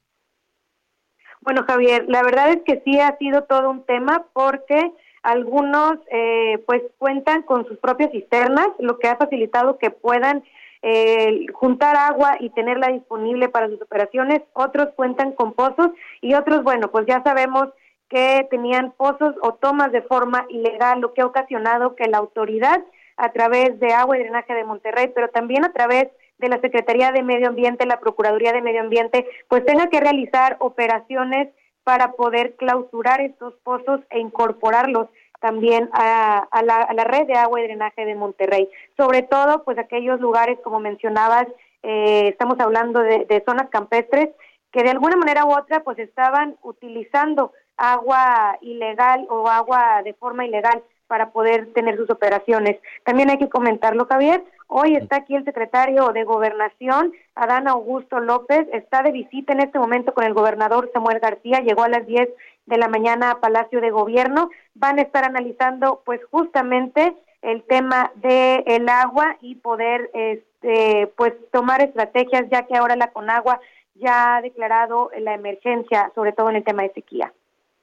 Bueno, Javier, la verdad es que sí ha sido todo un tema porque algunos eh, pues cuentan con sus propias cisternas, lo que ha facilitado que puedan eh, juntar agua y tenerla disponible para sus operaciones, otros cuentan con pozos y otros, bueno, pues ya sabemos que tenían pozos o tomas de forma ilegal, lo que ha ocasionado que la autoridad, a través de Agua y Drenaje de Monterrey, pero también a través de la Secretaría de Medio Ambiente, la Procuraduría de Medio Ambiente, pues tenga que realizar operaciones para poder clausurar estos pozos e incorporarlos también a, la, red de agua y drenaje de Monterrey. Sobre todo, pues aquellos lugares, como mencionabas, eh, estamos hablando de, zonas campestres que de alguna manera u otra pues estaban utilizando agua ilegal o agua de forma ilegal para poder tener sus operaciones. También hay que comentarlo, Javier. Hoy está aquí el secretario de Gobernación, Adán Augusto López, está de visita en este momento con el gobernador Samuel García, llegó a las 10 de la mañana a Palacio de Gobierno. Van a estar analizando pues justamente el tema del el agua y poder este pues tomar estrategias ya que ahora la Conagua ya ha declarado la emergencia, sobre todo en el tema de sequía.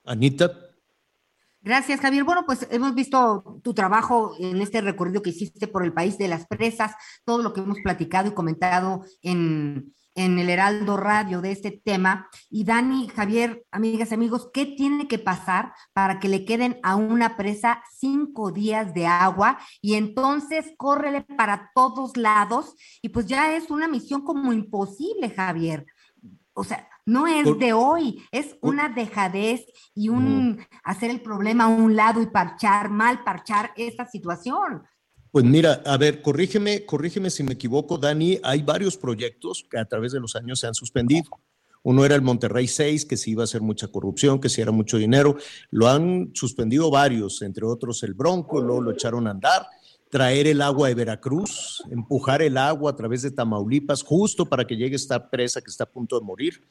Anita. Gracias, Javier. Bueno, pues hemos visto tu trabajo en este recorrido que hiciste por el país de las presas, todo lo que hemos platicado y comentado en, en el Heraldo Radio de este tema. Y Dani, Javier, amigas, amigos, ¿qué tiene que pasar para que le queden a una presa cinco días de agua? Y entonces córrele para todos lados y pues ya es una misión como imposible, Javier. O sea, no es de hoy, es una dejadez y un hacer el problema a un lado y parchar, mal parchar esta situación. Pues mira, a ver, corrígeme, corrígeme si me equivoco, Dani. Hay varios proyectos que a través de los años se han suspendido. Uno era el Monterrey 6, que sí iba a ser mucha corrupción, que sí era mucho dinero. Lo han suspendido varios, entre otros el Bronco, luego lo echaron a andar. Traer el agua de Veracruz, empujar el agua a través de Tamaulipas, justo para que llegue esta presa que está a punto de morir.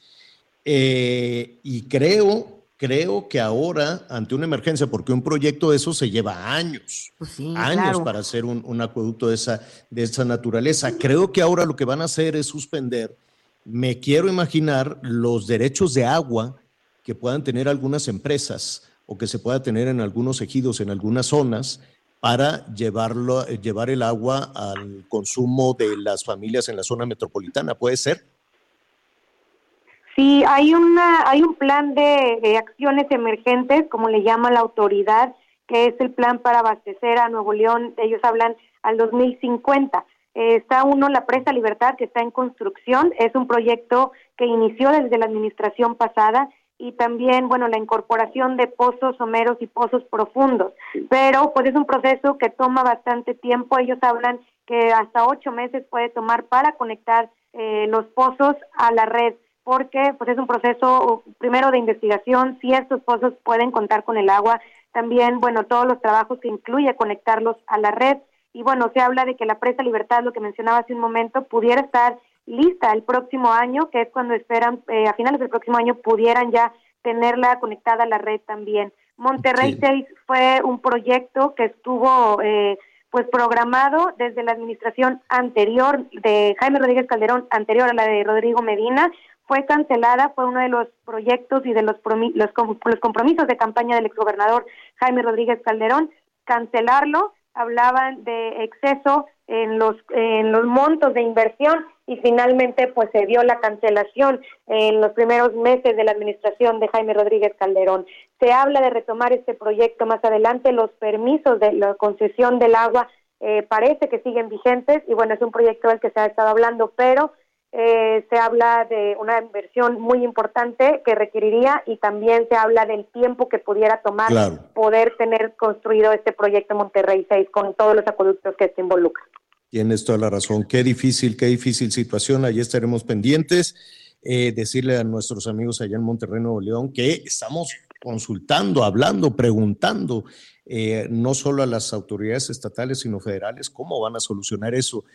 Eh, y creo creo que ahora, ante una emergencia, porque un proyecto de eso se lleva años, pues años para hacer un, acueducto de esa, de esa naturaleza, creo que ahora lo que van a hacer es suspender, me quiero imaginar, los derechos de agua que puedan tener algunas empresas o que se pueda tener en algunos ejidos, en algunas zonas, para llevarlo, llevar el agua al consumo de las familias en la zona metropolitana. ¿Puede ser? Sí, hay, una, hay un plan de, acciones emergentes, como le llama la autoridad, que es el plan para abastecer a Nuevo León, ellos hablan al 2050. Eh, está uno, la Presa Libertad, que está en construcción. Es un proyecto que inició desde la administración pasada y también, bueno, la incorporación de pozos someros y pozos profundos. Pero pues es un proceso que toma bastante tiempo. Ellos hablan que hasta ocho meses puede tomar para conectar eh, los pozos a la red porque pues es un proceso primero de investigación, si estos pozos pueden contar con el agua, también, bueno, todos los trabajos que incluye conectarlos a la red y bueno, se habla de que la presa Libertad, lo que mencionaba hace un momento, pudiera estar lista el próximo año, que es cuando esperan, eh, a finales del próximo año pudieran ya tenerla conectada a la red también. Monterrey 6 fue un proyecto que estuvo eh, pues programado desde la administración anterior de Jaime Rodríguez Calderón, anterior a la de Rodrigo Medina, fue cancelada, fue uno de los proyectos y de los, los, compromisos de campaña del exgobernador Jaime Rodríguez Calderón, cancelarlo, hablaban de exceso en los, en los montos de inversión y finalmente pues se dio la cancelación en los primeros meses de la administración de Jaime Rodríguez Calderón. Se habla de retomar este proyecto más adelante, los permisos de la concesión del agua eh, parece que siguen vigentes y bueno, es un proyecto del que se ha estado hablando, pero eh, se habla de una inversión muy importante que requeriría y también se habla del tiempo que pudiera tomar poder tener construido este proyecto Monterrey 6 con todos los acueductos que se involucran. Tienes toda la razón. Qué difícil, qué difícil situación. Allí estaremos pendientes. Eh, decirle a nuestros amigos allá en Monterrey, Nuevo León, que estamos consultando, hablando, preguntando, eh, no solo a las autoridades estatales, sino federales, cómo van a solucionar eso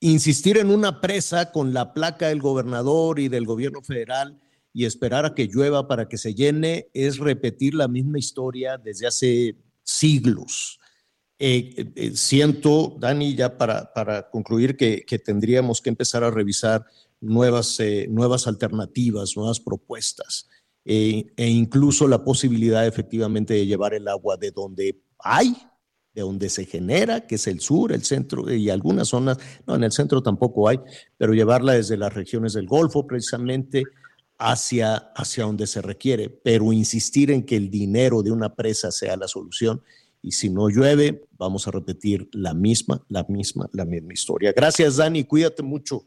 insistir en una presa con la placa del gobernador y del gobierno federal y esperar a que llueva para que se llene es repetir la misma historia desde hace siglos. Eh, eh, siento, Dani, ya para, para concluir, que, tendríamos que empezar a revisar nuevas, eh, nuevas alternativas, nuevas propuestas, e incluso la posibilidad efectivamente de llevar el agua de donde hay de donde se genera, que es el sur, el centro y algunas zonas, no, en el centro tampoco hay, pero llevarla desde las regiones del Golfo precisamente hacia, hacia donde se requiere, pero insistir en que el dinero de una presa sea la solución y si no llueve, vamos a repetir la misma, la misma, la misma historia. Gracias, Dani, cuídate mucho.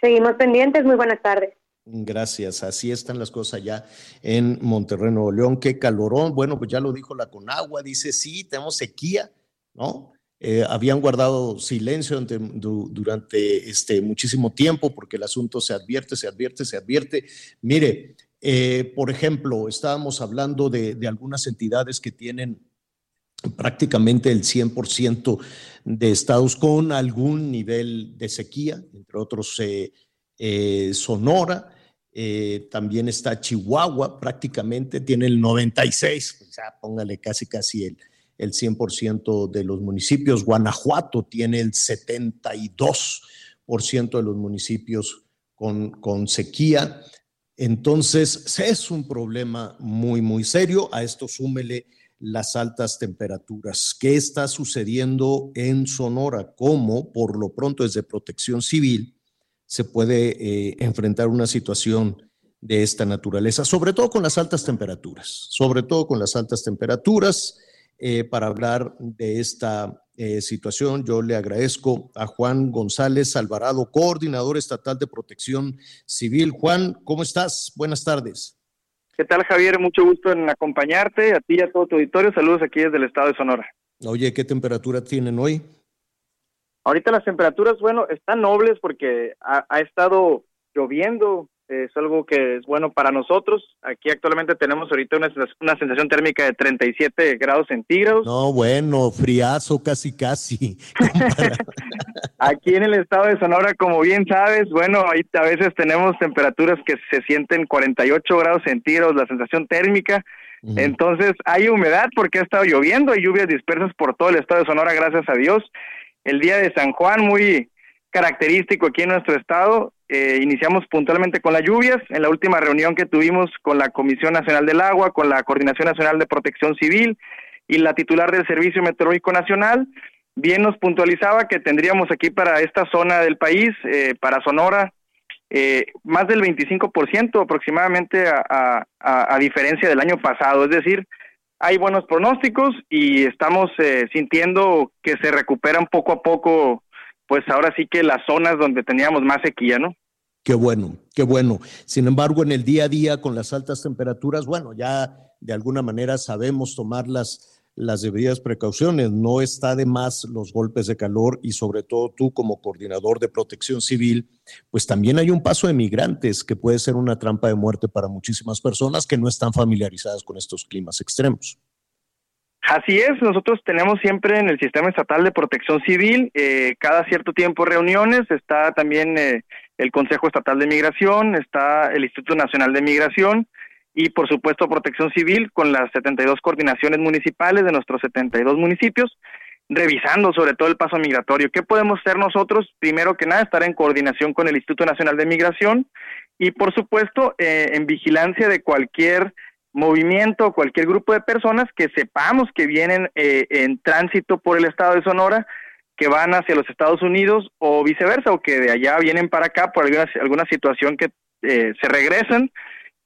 Seguimos pendientes, muy buenas tardes. Gracias, así están las cosas allá en Monterrey, Nuevo León. Qué calorón. Bueno, pues ya lo dijo la Conagua, dice sí, tenemos sequía, ¿no? Eh, habían guardado silencio durante, este muchísimo tiempo porque el asunto se advierte, se advierte, se advierte. Mire, eh, por ejemplo, estábamos hablando de, algunas entidades que tienen prácticamente el 100% de estados con algún nivel de sequía, entre otros eh, Sonora, eh, también está Chihuahua, prácticamente tiene el 96, pues ya póngale casi casi el, el 100% de los municipios. Guanajuato tiene el 72% de los municipios con, con sequía. Entonces, es un problema muy, muy serio. A esto súmele las altas temperaturas. ¿Qué está sucediendo en Sonora? ¿Cómo, por lo pronto, desde protección civil, se puede eh, enfrentar una situación de esta naturaleza, sobre todo con las altas temperaturas, sobre todo con las altas temperaturas. Eh, para hablar de esta eh, situación, yo le agradezco a Juan González Alvarado, coordinador estatal de protección civil. Juan, ¿cómo estás? Buenas tardes. ¿Qué tal, Javier? Mucho gusto en acompañarte, a ti y a todo tu auditorio. Saludos aquí desde el estado de Sonora. Oye, ¿qué temperatura tienen hoy? Ahorita las temperaturas, bueno, están nobles porque ha, estado lloviendo, es algo que es bueno para nosotros. Aquí actualmente tenemos ahorita una, una, sensación térmica de 37 grados centígrados. No, bueno, friazo casi casi. Aquí en el estado de Sonora, como bien sabes, bueno, ahí a veces tenemos temperaturas que se sienten 48 grados centígrados, la sensación térmica. Entonces hay humedad porque ha estado lloviendo, hay lluvias dispersas por todo el estado de Sonora, gracias a Dios el día de San Juan, muy característico aquí en nuestro estado. Eh, iniciamos puntualmente con las lluvias. En la última reunión que tuvimos con la Comisión Nacional del Agua, con la Coordinación Nacional de Protección Civil y la titular del Servicio Meteorológico Nacional, bien nos puntualizaba que tendríamos aquí para esta zona del país, eh, para Sonora, eh, más del 25% aproximadamente a, a, diferencia del año pasado. Es decir, hay buenos pronósticos y estamos eh, sintiendo que se recuperan poco a poco pues ahora sí que las zonas donde teníamos más sequía, ¿no? Qué bueno, qué bueno. Sin embargo, en el día a día con las altas temperaturas, bueno, ya de alguna manera sabemos tomar las, las debidas precauciones. No está de más los golpes de calor y sobre todo tú como coordinador de protección civil, pues también hay un paso de migrantes que puede ser una trampa de muerte para muchísimas personas que no están familiarizadas con estos climas extremos. Así es, nosotros tenemos siempre en el Sistema Estatal de Protección Civil, eh, cada cierto tiempo reuniones, está también eh, el Consejo Estatal de Migración, está el Instituto Nacional de Migración y por supuesto Protección Civil con las 72 coordinaciones municipales de nuestros 72 municipios, revisando sobre todo el paso migratorio. ¿Qué podemos hacer nosotros? Primero que nada, estar en coordinación con el Instituto Nacional de Migración y por supuesto eh, en vigilancia de cualquier movimiento, cualquier grupo de personas que sepamos que vienen eh, en tránsito por el estado de Sonora, que van hacia los Estados Unidos o viceversa, o que de allá vienen para acá por alguna, alguna situación que eh, se regresan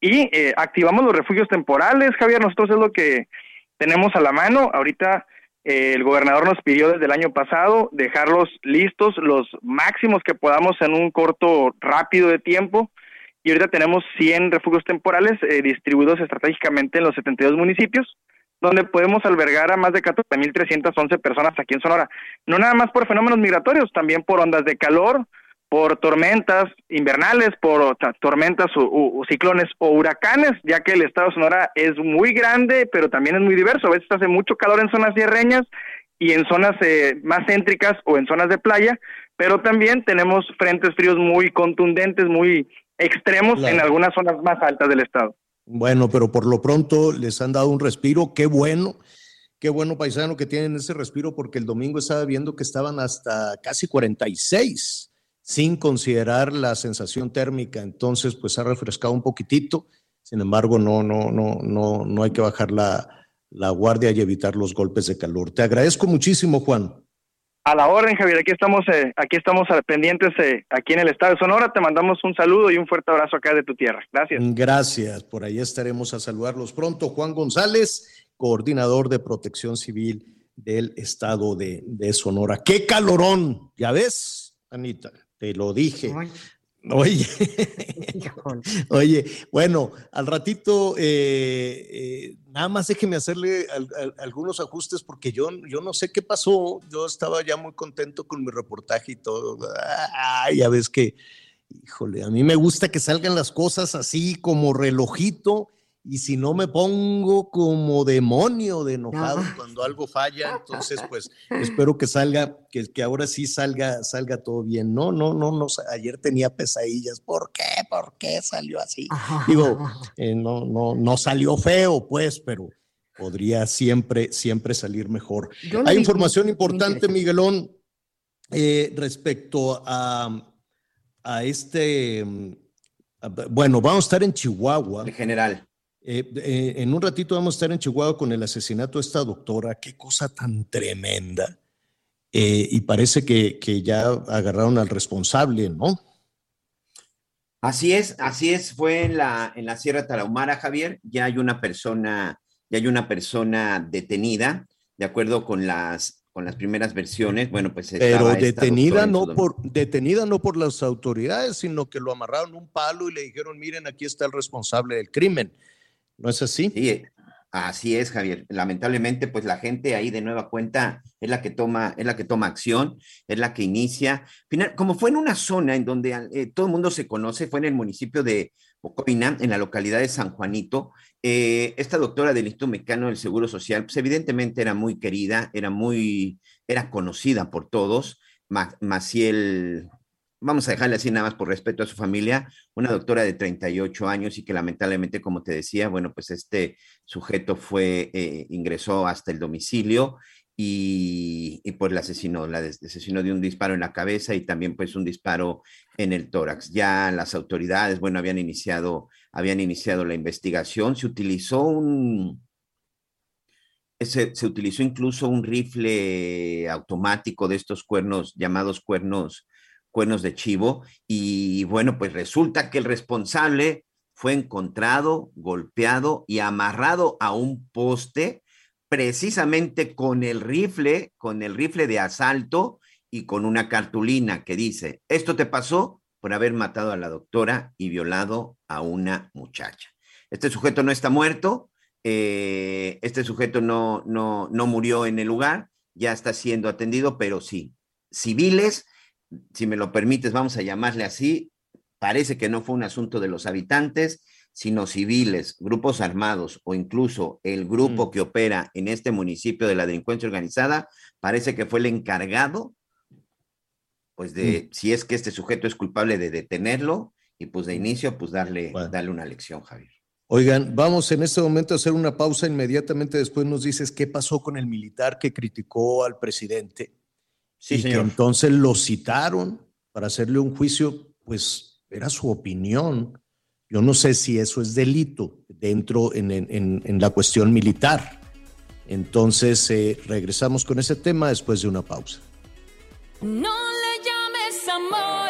y eh, activamos los refugios temporales, Javier, nosotros es lo que tenemos a la mano. Ahorita el gobernador nos pidió desde el año pasado dejarlos listos, los máximos que podamos en un corto rápido de tiempo y ahorita tenemos 100 refugios temporales eh, distribuidos estratégicamente en los 72 municipios, donde podemos albergar a más de 14.311 personas aquí en Sonora. No nada más por fenómenos migratorios, también por ondas de calor, por tormentas invernales, por tormentas o, ciclones o huracanes, ya que el estado de Sonora es muy grande, pero también es muy diverso. A veces hace mucho calor en zonas sierreñas y en zonas eh, más céntricas o en zonas de playa, pero también tenemos frentes fríos muy contundentes, muy extremos en algunas zonas más altas del estado. Bueno, pero por lo pronto les han dado un respiro, qué bueno, qué bueno paisano que tienen ese respiro porque el domingo estaba viendo que estaban hasta casi 46 sin considerar la sensación térmica, entonces pues ha refrescado un poquitito. Sin embargo, no no no no no hay que bajar la, la guardia y evitar los golpes de calor. Te agradezco muchísimo, Juan. A la orden, Javier. Aquí estamos, eh, aquí estamos pendientes eh, aquí en el estado de Sonora. Te mandamos un saludo y un fuerte abrazo acá de tu tierra. Gracias. Gracias. Por ahí estaremos a saludarlos pronto. Juan González, coordinador de Protección Civil del estado de, de Sonora. ¡Qué calorón! ¿Ya ves, Anita? Te lo dije. Oye, oye, bueno, al ratito, eh, eh, nada más déjeme hacerle algunos ajustes porque yo, yo no sé qué pasó. Yo estaba ya muy contento con mi reportaje y todo. Ay, ya ves que, híjole, a mí me gusta que salgan las cosas así como relojito y si no me pongo como demonio de enojado cuando algo falla, entonces pues espero que salga, que, que ahora sí salga, salga todo bien. No, no, no, no, ayer tenía pesadillas. ¿Por qué? ¿Por qué salió así? Digo, eh, no, no, no salió feo, pues, pero podría siempre, siempre salir mejor. Hay información importante, Miguelón, eh, respecto a, a este, mm, bueno, vamos a estar en Chihuahua. En general. Eh, eh, en un ratito vamos a estar en Chihuahua con el asesinato de esta doctora. Qué cosa tan tremenda. Eh, y parece que, que, ya agarraron al responsable, ¿no? Así es, así es. Fue en la, en la Sierra Tarahumara, Javier. Ya hay una persona, ya hay una persona detenida, de acuerdo con las, con las primeras versiones. Bueno, pues. Pero detenida no, por, detenida no por las autoridades, sino que lo amarraron un palo y le dijeron: miren, aquí está el responsable del crimen ¿No es así? Sí, así es, Javier. Lamentablemente, pues la gente ahí de nueva cuenta es la que toma, es la que toma acción, es la que inicia. Final, como fue en una zona en donde eh, todo el mundo se conoce, fue en el municipio de Ocoina, en la localidad de San Juanito. Eh, esta doctora del Instituto Mexicano del Seguro Social, pues evidentemente era muy querida, era muy, era conocida por todos. Maciel vamos a dejarle así nada más por respeto a su familia, una doctora de 38 años y que lamentablemente, como te decía, bueno, pues este sujeto fue, eh, ingresó hasta el domicilio y, pues la asesinó, la asesinó de un disparo en la cabeza y también pues un disparo en el tórax. Ya las autoridades, bueno, habían iniciado, habían iniciado la investigación, se utilizó un... Se, se utilizó incluso un rifle automático de estos cuernos llamados cuernos cuernos de chivo y bueno, pues resulta que el responsable fue encontrado, golpeado y amarrado a un poste precisamente con el rifle, con el rifle de asalto y con una cartulina que dice, esto te pasó por haber matado a la doctora y violado a una muchacha. Este sujeto no está muerto, eh, este sujeto no, no, no murió en el lugar, ya está siendo atendido, pero sí, civiles, si me lo permites, vamos a llamarle así, parece que no fue un asunto de los habitantes, sino civiles, grupos armados o incluso el grupo Mm. que opera en este municipio de la delincuencia organizada, parece que fue el encargado, pues de, si es que este sujeto es culpable de detenerlo, y pues de inicio, pues darle, darle una lección, Javier. Oigan, vamos en este momento a hacer una pausa. Inmediatamente después nos dices qué pasó con el militar que criticó al presidente. Sí, y señor. que entonces lo citaron para hacerle un juicio, pues era su opinión. Yo no sé si eso es delito dentro en, en- en- la cuestión militar. Entonces, eh, regresamos con ese tema después de una pausa. No le llames amor,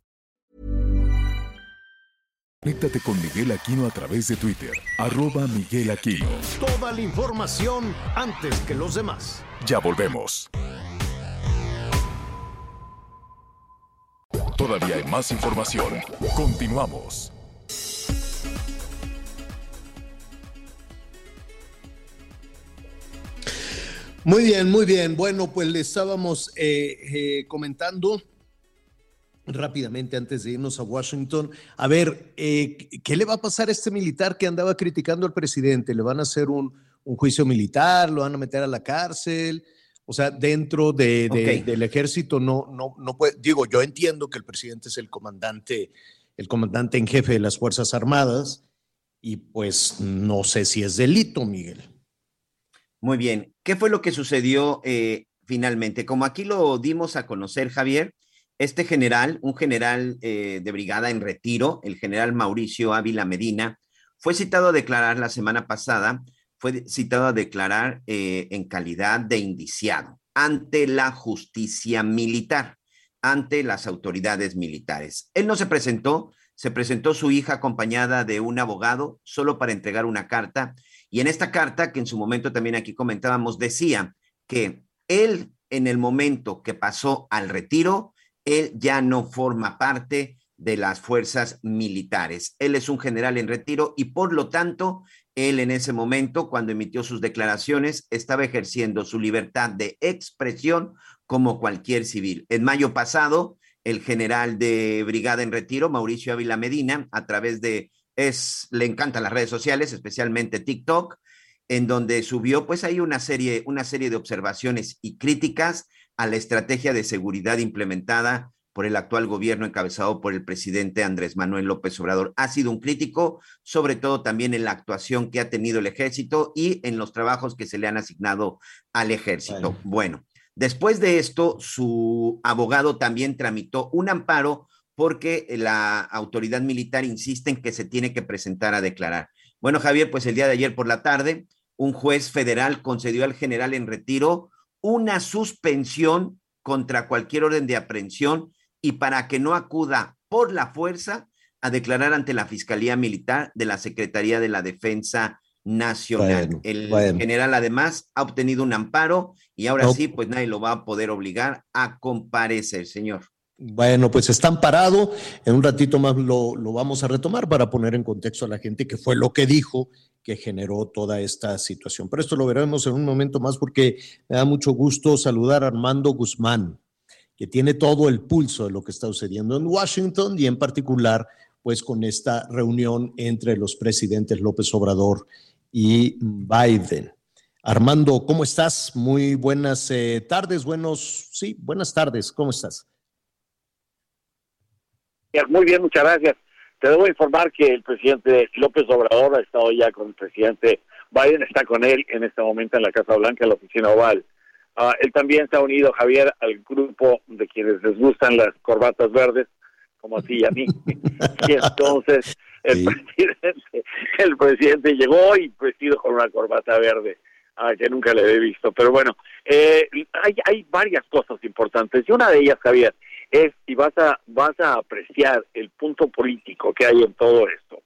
Conéctate con Miguel Aquino a través de Twitter, arroba Miguel Aquino. Toda la información antes que los demás. Ya volvemos. Todavía hay más información. Continuamos. Muy bien, muy bien. Bueno, pues le estábamos eh, eh, comentando rápidamente antes de irnos a Washington. A ver, eh, ¿qué le va a pasar a este militar que andaba criticando al presidente? ¿Le van a hacer un, un juicio militar? ¿Lo van a meter a la cárcel? O sea, dentro de, de- Ok. del ejército no, no, no puede. Digo, yo entiendo que el presidente es el comandante, el comandante en jefe de las Fuerzas Armadas, y pues no sé si es delito, Miguel. Muy bien. ¿Qué fue lo que sucedió eh, finalmente? Como aquí lo dimos a conocer, Javier, este general, un general eh, de brigada en retiro, el general Mauricio Ávila Medina, fue citado a declarar la semana pasada, fue citado a declarar eh, en calidad de indiciado ante la justicia militar, ante las autoridades militares. Él no se presentó, se presentó su hija acompañada de un abogado solo para entregar una carta y en esta carta, que en su momento también aquí comentábamos, decía que él, en el momento que pasó al retiro, él ya no forma parte de las fuerzas militares. Él es un general en retiro y por lo tanto, él en ese momento, cuando emitió sus declaraciones, estaba ejerciendo su libertad de expresión como cualquier civil. En mayo pasado, el general de brigada en retiro, Mauricio Ávila Medina, a través de es, le encantan las redes sociales, especialmente TikTok, en donde subió pues ahí una serie, una serie de observaciones y críticas a la estrategia de seguridad implementada por el actual gobierno encabezado por el presidente Andrés Manuel López Obrador. Ha sido un crítico, sobre todo también en la actuación que ha tenido el ejército y en los trabajos que se le han asignado al ejército. Bueno, después de esto, su abogado también tramitó un amparo porque la autoridad militar insiste en que se tiene que presentar a declarar. Bueno, Javier, pues el día de ayer por la tarde, un juez federal concedió al general en retiro una suspensión contra cualquier orden de aprehensión y para que no acuda por la fuerza a declarar ante la Fiscalía Militar de la Secretaría de la Defensa Nacional. Bueno, el bueno. general además ha obtenido un amparo y ahora No. sí, pues nadie lo va a poder obligar a comparecer, señor. Bueno, pues están parado. En un ratito más lo, lo vamos a retomar para poner en contexto a la gente que fue lo que dijo que generó toda esta situación. Pero esto lo veremos en un momento más porque me da mucho gusto saludar a Armando Guzmán, que tiene todo el pulso de lo que está sucediendo en Washington y en particular pues con esta reunión entre los presidentes López Obrador y Biden. Armando, ¿cómo estás? Muy buenas eh, tardes, buenos, sí, buenas tardes, ¿cómo estás? Muy bien, muchas gracias. Te debo informar que el presidente López Obrador ha estado ya con el presidente Biden, está con él en este momento en la Casa Blanca, en la oficina oval. Ah, él también se ha unido, Javier, al grupo de quienes les gustan las corbatas verdes, como así y a mí. y entonces el, presidente, el presidente llegó y vestido con una corbata verde, ah, que nunca le he visto. Pero bueno, eh, hay, hay varias cosas importantes y una de ellas, Javier, es y vas a vas a apreciar el punto político que hay en todo esto.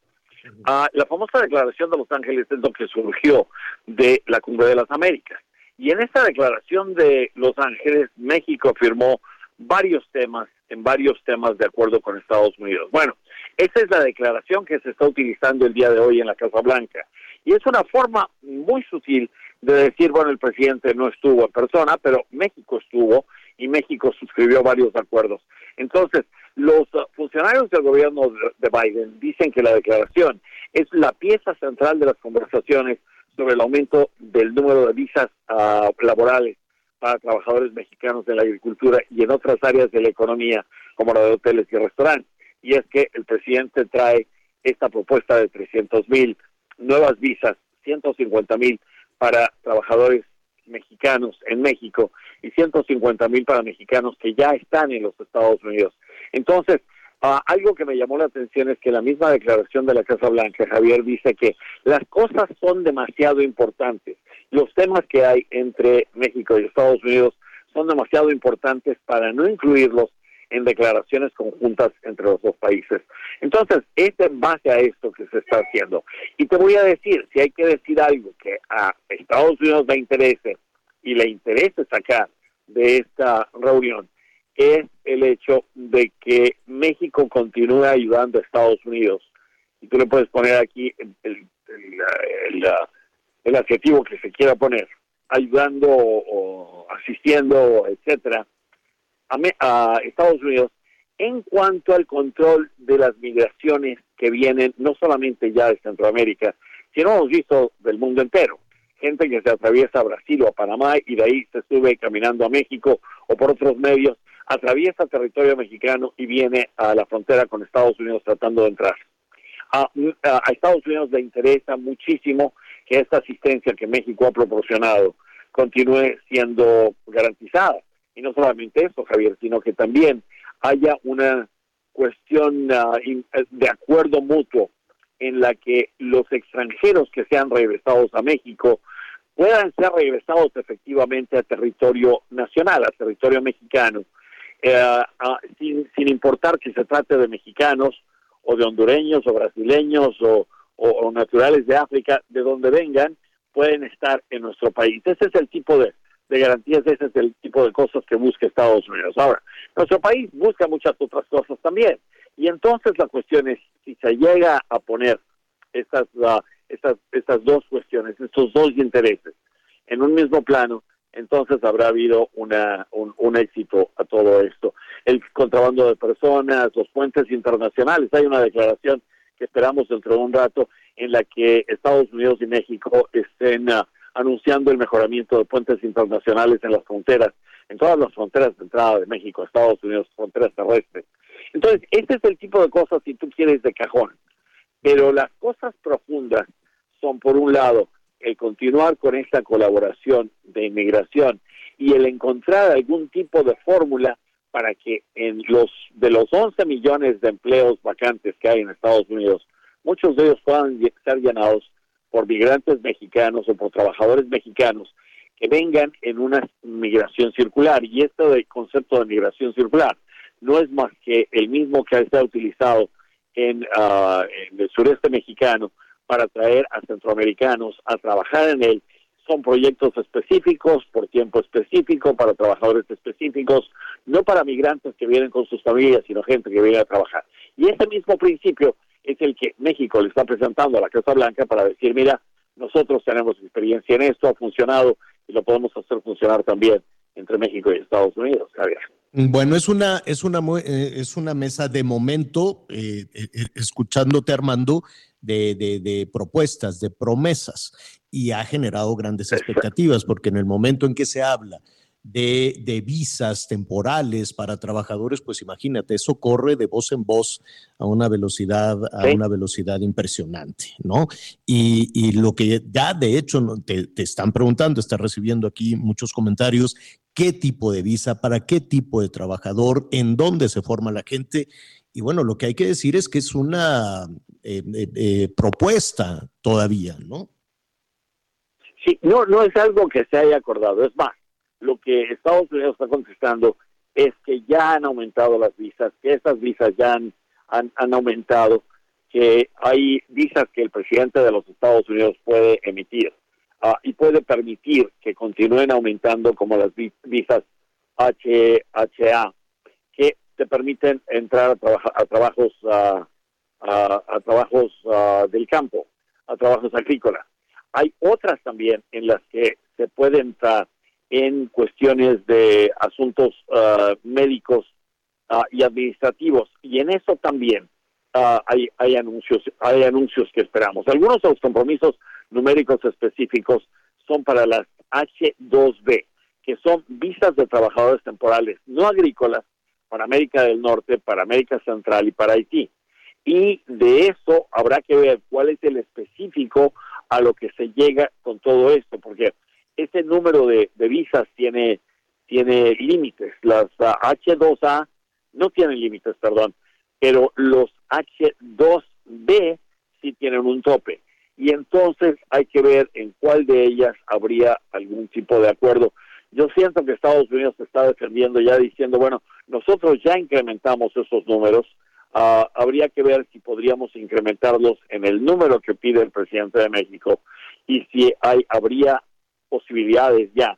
Ah, la famosa declaración de Los Ángeles es lo que surgió de la Cumbre de las Américas. Y en esta declaración de Los Ángeles, México firmó varios temas, en varios temas de acuerdo con Estados Unidos. Bueno, esa es la declaración que se está utilizando el día de hoy en la Casa Blanca. Y es una forma muy sutil de decir, bueno, el presidente no estuvo en persona, pero México estuvo y México suscribió varios acuerdos. Entonces, los uh, funcionarios del gobierno de Biden dicen que la declaración es la pieza central de las conversaciones sobre el aumento del número de visas uh, laborales para trabajadores mexicanos en la agricultura y en otras áreas de la economía, como la de hoteles y restaurantes. Y es que el presidente trae esta propuesta de 300 mil nuevas visas, 150 mil para trabajadores mexicanos en México y 150 mil para mexicanos que ya están en los Estados Unidos. Entonces, ah, algo que me llamó la atención es que la misma declaración de la Casa Blanca, Javier, dice que las cosas son demasiado importantes. Los temas que hay entre México y Estados Unidos son demasiado importantes para no incluirlos en declaraciones conjuntas entre los dos países. Entonces, es en base a esto que se está haciendo. Y te voy a decir, si hay que decir algo que a Estados Unidos le interese y le interese sacar de esta reunión, es el hecho de que México continúe ayudando a Estados Unidos. Y tú le puedes poner aquí el, el, el, adjetivo que se quiera poner, ayudando o asistiendo, etcétera, a, Estados Unidos en cuanto al control de las migraciones que vienen no solamente ya de Centroamérica, sino hemos visto del mundo entero. Gente que se atraviesa a Brasil o a Panamá y de ahí se sube caminando a México o por otros medios, atraviesa territorio mexicano y viene a la frontera con Estados Unidos tratando de entrar. A, a Estados Unidos le interesa muchísimo que esta asistencia que México ha proporcionado continúe siendo garantizada y no solamente eso, Javier, sino que también haya una cuestión ah, eh, de acuerdo mutuo en la que los extranjeros que sean regresados a México puedan ser regresados efectivamente a territorio nacional, a territorio mexicano, eh, sin, sin importar que se trate de mexicanos o de hondureños o brasileños o, o naturales de África, de donde vengan, pueden estar en nuestro país. Ese es el tipo de, de garantías, ese es el tipo de cosas que busca Estados Unidos. Ahora, nuestro país busca muchas otras cosas también. Y entonces la cuestión es, si se llega a poner estas, estas, estas dos cuestiones, estos dos intereses en un mismo plano, entonces habrá habido una, un, un éxito a todo esto. El contrabando de personas, los puentes internacionales, hay una declaración que esperamos dentro de un rato en la que Estados Unidos y México estén uh, anunciando el mejoramiento de puentes internacionales en las fronteras, en todas las fronteras de entrada de México, Estados Unidos, fronteras terrestres. Entonces, este es el tipo de cosas, si tú quieres, de cajón. Pero las cosas profundas son, por un lado, el continuar con esta colaboración de inmigración y el encontrar algún tipo de fórmula para que en los de los 11 millones de empleos vacantes que hay en Estados Unidos, muchos de ellos puedan ser llenados por migrantes mexicanos o por trabajadores mexicanos que vengan en una migración circular. Y esto del concepto de migración circular no es más que el mismo que estado utilizado en, ah, en el sureste mexicano para traer a centroamericanos a trabajar en él. Son proyectos específicos, por tiempo específico, para trabajadores específicos, no para migrantes que vienen con sus familias, sino gente que viene a trabajar. Y ese mismo principio es el que México le está presentando a la Casa Blanca para decir, mira, nosotros tenemos experiencia en esto, ha funcionado y lo podemos hacer funcionar también entre México y Estados Unidos, Javier. Bueno, es una, es una, eh, es una mesa de momento, eh, eh, escuchándote Armando, de, de, propuestas, de promesas, y ha generado grandes expectativas, porque en el momento en que se habla de, visas temporales para trabajadores, pues imagínate, eso corre de voz en voz a una velocidad, a una velocidad impresionante, ¿no? Y, lo que ya de hecho te, te, están preguntando, está recibiendo aquí muchos comentarios, qué tipo de visa, para qué tipo de trabajador, en dónde se forma la gente. Y bueno, lo que hay que decir es que es una eh, eh, eh, propuesta todavía, ¿no? Sí, no, no es algo que se haya acordado, es más, lo que Estados Unidos está contestando es que ya han aumentado las visas, que esas visas ya han, han, aumentado, que hay visas que el presidente de los Estados Unidos puede emitir ah, y puede permitir que continúen aumentando como las visas HHA, que te permiten entrar a, a trabajos a, a, trabajos del campo, a trabajos agrícolas. Hay otras también en las que se puede entrar en cuestiones de asuntos uh, médicos uh, y administrativos. Y en eso también uh, hay, hay anuncios hay anuncios que esperamos. Algunos de los compromisos numéricos específicos son para las H2B que son visas de trabajadores temporales no agrícolas para América del Norte para América Central y para Haití. Y de eso habrá que ver cuál es el específico a lo que se llega con todo esto porque ese número de, visas tiene, tiene límites. Las H2A no tienen límites, perdón, pero los H2B sí tienen un tope. Y entonces hay que ver en cuál de ellas habría algún tipo de acuerdo. Yo siento que Estados Unidos se está defendiendo ya diciendo, bueno, nosotros ya incrementamos esos números, ah, habría que ver si podríamos incrementarlos en el número que pide el presidente de México y si hay, habría posibilidades ya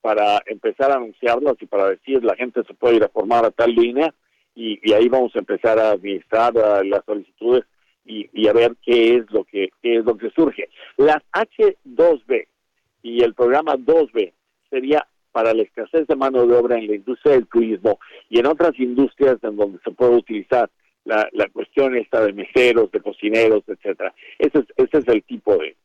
para empezar a anunciarlas y para decir la gente se puede ir a formar a tal línea y, ahí vamos a empezar a administrar las solicitudes y, a ver qué es lo que es lo que surge. Las H2B y el programa 2B sería para la escasez de mano de obra en la industria del turismo y en otras industrias en donde se puede utilizar la, la cuestión esta de meseros, de cocineros, etcétera. Ese es, ese es el tipo de,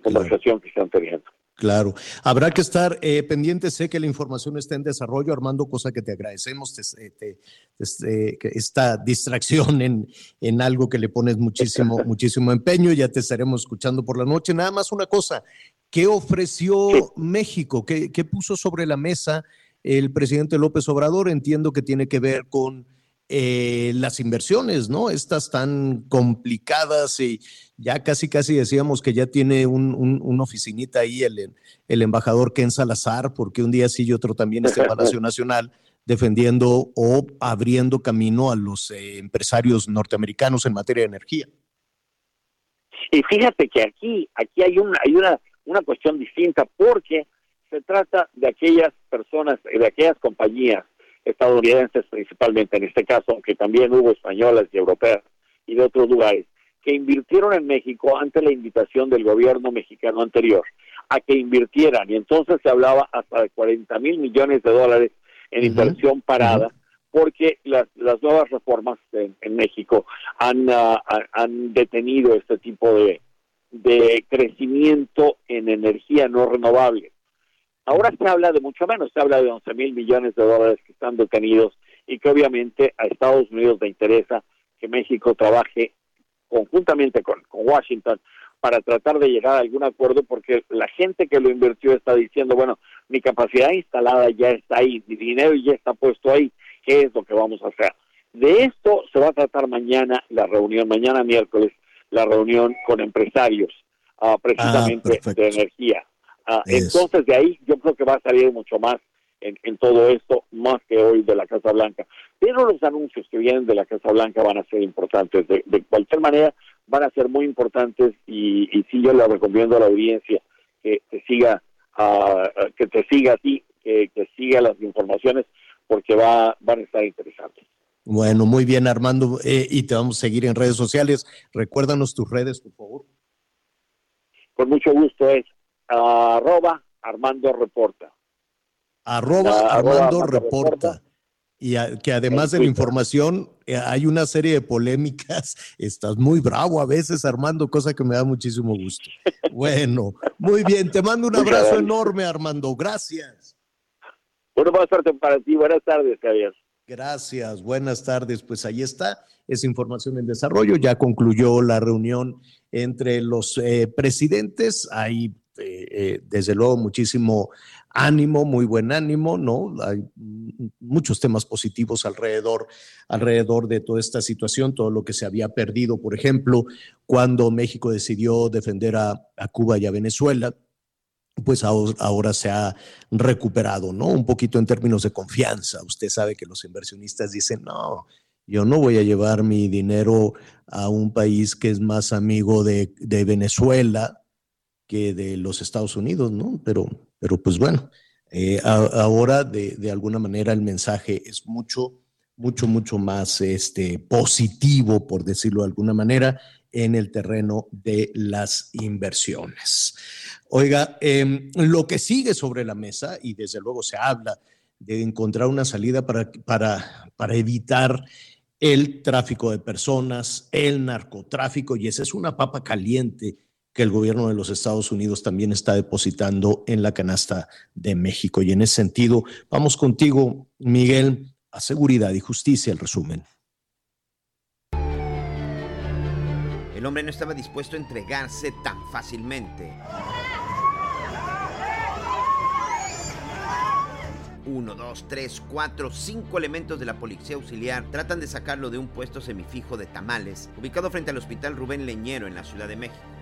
conversación que están teniendo. Claro, habrá que estar eh, pendiente. Sé que la información está en desarrollo, Armando, cosa que te agradecemos, eh, esta distracción en, en, algo que le pones muchísimo, muchísimo empeño. Ya te estaremos escuchando por la noche. Nada más una cosa, ¿qué ofreció México? ¿Qué, ¿Qué puso sobre la mesa el presidente López Obrador? Entiendo que tiene que ver con eh, las inversiones, ¿no? Estas tan complicadas y ya casi, casi decíamos que ya tiene un, una oficinita ahí el, el embajador Ken Salazar, porque un día sí y otro también está en Palacio Nacional defendiendo o abriendo camino a los eh, empresarios norteamericanos en materia de energía. Y fíjate que aquí, aquí hay una, hay una, una cuestión distinta porque se trata de aquellas personas, de aquellas compañías estadounidenses principalmente en este caso, aunque también hubo españolas y europeas y de otros lugares, que invirtieron en México ante la invitación del gobierno mexicano anterior a que invirtieran. Y entonces se hablaba hasta de 40 mil millones de dólares en inversión parada, porque las, las nuevas reformas en, México han, ah, han detenido este tipo de, de crecimiento en energía no renovable. Ahora se habla de mucho menos, se habla de 11 mil millones de dólares que están detenidos y que obviamente a Estados Unidos le interesa que México trabaje conjuntamente con, Washington para tratar de llegar a algún acuerdo porque la gente que lo invirtió está diciendo, bueno, mi capacidad instalada ya está ahí, mi dinero ya está puesto ahí, ¿qué es lo que vamos a hacer? De esto se va a tratar mañana la reunión, mañana miércoles, la reunión con empresarios, ah, precisamente ah, de energía. Ah, entonces de ahí yo creo que va a salir mucho más en, todo esto, más que hoy de la Casa Blanca. Pero los anuncios que vienen de la Casa Blanca van a ser importantes. De, cualquier manera, van a ser muy importantes y, y sí yo le recomiendo a la audiencia que te siga, uh, que te siga a ti, que, siga las informaciones, porque va, van a estar interesantes. Bueno, muy bien, Armando, eh, y te vamos a seguir en redes sociales. Recuérdanos tus redes, por favor. Con mucho gusto, es arroba Armando Reporta. Arroba, Armando, Reporta. Y que además de la información, eh, hay una serie de polémicas. Estás muy bravo a veces, Armando, cosa que me da muchísimo gusto. Bueno, muy bien, te mando un abrazo enorme, Armando. Gracias. Bueno, buenas tardes para ti. Buenas tardes, Javier. Gracias, buenas tardes. Pues ahí está, esa información en desarrollo. Ya concluyó la reunión entre los eh, presidentes. Hay, eh, desde luego, muchísimo ánimo, muy buen ánimo, ¿no? Hay muchos temas positivos alrededor, alrededor de toda esta situación, todo lo que se había perdido, por ejemplo, cuando México decidió defender a, Cuba y a Venezuela, pues ahora, se ha recuperado, ¿no? Un poquito en términos de confianza. Usted sabe que los inversionistas dicen, no, yo no voy a llevar mi dinero a un país que es más amigo de Venezuela que de los Estados Unidos, ¿no? Pero pero pues bueno, eh, ahora de, de, alguna manera el mensaje es mucho, mucho, mucho más este, positivo, por decirlo de alguna manera, en el terreno de las inversiones. Oiga, em, lo que sigue sobre la mesa, y desde luego se habla de encontrar una salida para, para, para evitar el tráfico de personas, el narcotráfico, y esa es una papa caliente que el gobierno de los Estados Unidos también está depositando en la canasta de México. Y en ese sentido, vamos contigo, Miguel, a seguridad y justicia, el resumen. El hombre no estaba dispuesto a entregarse tan fácilmente. Uno, dos, tres, cuatro, cinco elementos de la policía auxiliar tratan de sacarlo de un puesto semifijo de tamales ubicado frente al hospital Rubén Leñero en la Ciudad de México.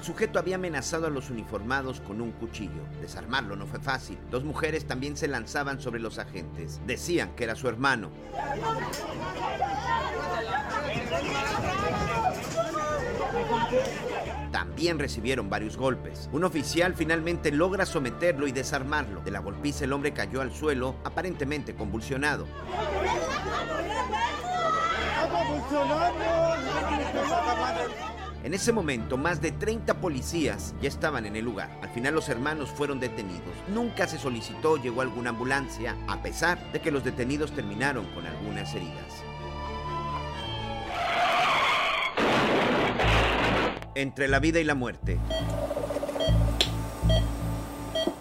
El sujeto había amenazado a los uniformados con un cuchillo. Desarmarlo no fue fácil. Dos mujeres también se lanzaban sobre los agentes. Decían que era su hermano. También recibieron varios golpes. Un oficial finalmente logra someterlo y desarmarlo. De la golpiza el hombre cayó al suelo, aparentemente convulsionado. En ese momento, más de 30 policías ya estaban en el lugar. Al final los hermanos fueron detenidos. Nunca se solicitó llegó alguna ambulancia, a pesar de que los detenidos terminaron con algunas heridas. Entre la vida y la muerte.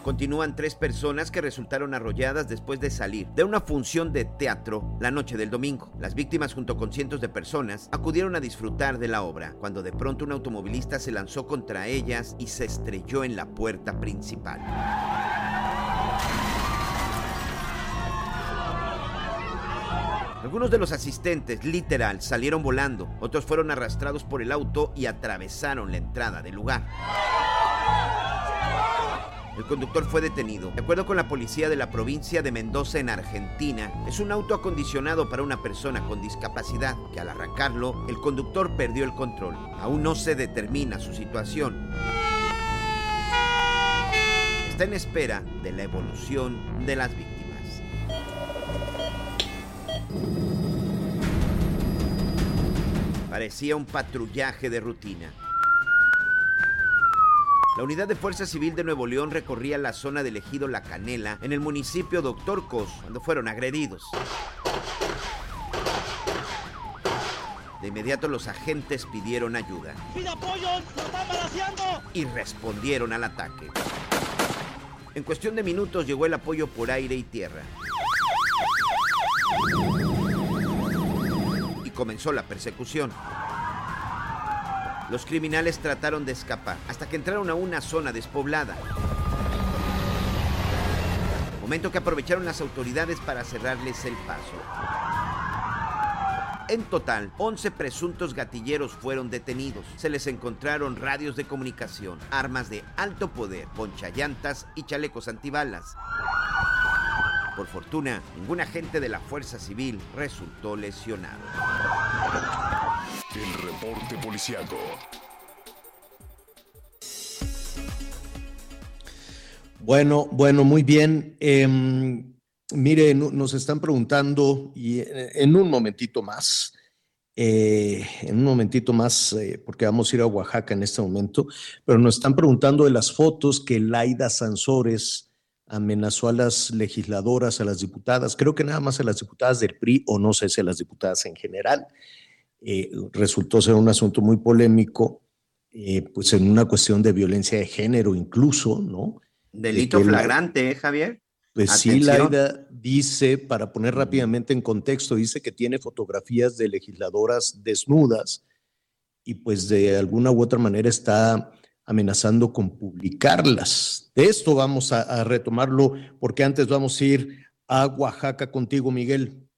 Continúan tres personas que resultaron arrolladas después de salir de una función de teatro la noche del domingo. Las víctimas junto con cientos de personas acudieron a disfrutar de la obra, cuando de pronto un automovilista se lanzó contra ellas y se estrelló en la puerta principal. Algunos de los asistentes, literal, salieron volando, otros fueron arrastrados por el auto y atravesaron la entrada del lugar. El conductor fue detenido. De acuerdo con la policía de la provincia de Mendoza en Argentina, es un auto acondicionado para una persona con discapacidad que al arrancarlo, el conductor perdió el control. Aún no se determina su situación. Está en espera de la evolución de las víctimas. Parecía un patrullaje de rutina. La unidad de Fuerza Civil de Nuevo León recorría la zona del ejido La Canela en el municipio Doctor Cos cuando fueron agredidos. De inmediato los agentes pidieron ayuda. apoyo! Y respondieron al ataque. En cuestión de minutos llegó el apoyo por aire y tierra. Y comenzó la persecución. Los criminales trataron de escapar hasta que entraron a una zona despoblada. Momento que aprovecharon las autoridades para cerrarles el paso. En total, 11 presuntos gatilleros fueron detenidos. Se les encontraron radios de comunicación, armas de alto poder, ponchallantas y chalecos antibalas. Por fortuna, ningún agente de la Fuerza Civil resultó lesionado. El reporte policiaco. Bueno, bueno, muy bien. Em, mire, nos están preguntando y en un momentito más, eh, en un momentito más, eh, porque vamos a ir a Oaxaca en este momento, pero nos están preguntando de las fotos que Laida Sansores amenazó a las legisladoras, a las diputadas, creo que nada más a las diputadas del PRI o no sé si a las diputadas en general. Eh, resultó ser un asunto muy polémico, eh, pues en una cuestión de violencia de género incluso, ¿no? Delito flagrante, ¿eh, Javier. Pues sí, Laida dice, para poner rápidamente en contexto, dice que tiene fotografías de legisladoras desnudas y pues de alguna u otra manera está amenazando con publicarlas. De esto vamos a, retomarlo porque antes vamos a ir a Oaxaca contigo, Miguel.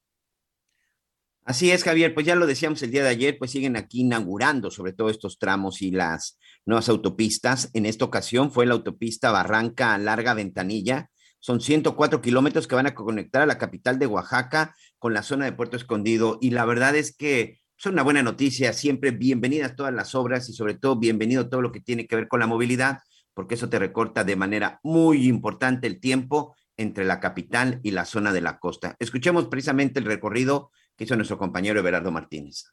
Así es, Javier, pues ya lo decíamos el día de ayer, pues siguen aquí inaugurando sobre todo estos tramos y las nuevas autopistas. En esta ocasión fue la autopista Barranca Larga Ventanilla. Son 104 kilómetros que van a conectar a la capital de Oaxaca con la zona de Puerto Escondido. Y la verdad es que son una buena noticia, siempre bienvenidas todas las obras y sobre todo bienvenido todo lo que tiene que ver con la movilidad, porque eso te recorta de manera muy importante el tiempo entre la capital y la zona de la costa. Escuchemos precisamente el recorrido que hizo nuestro compañero Everardo Martínez.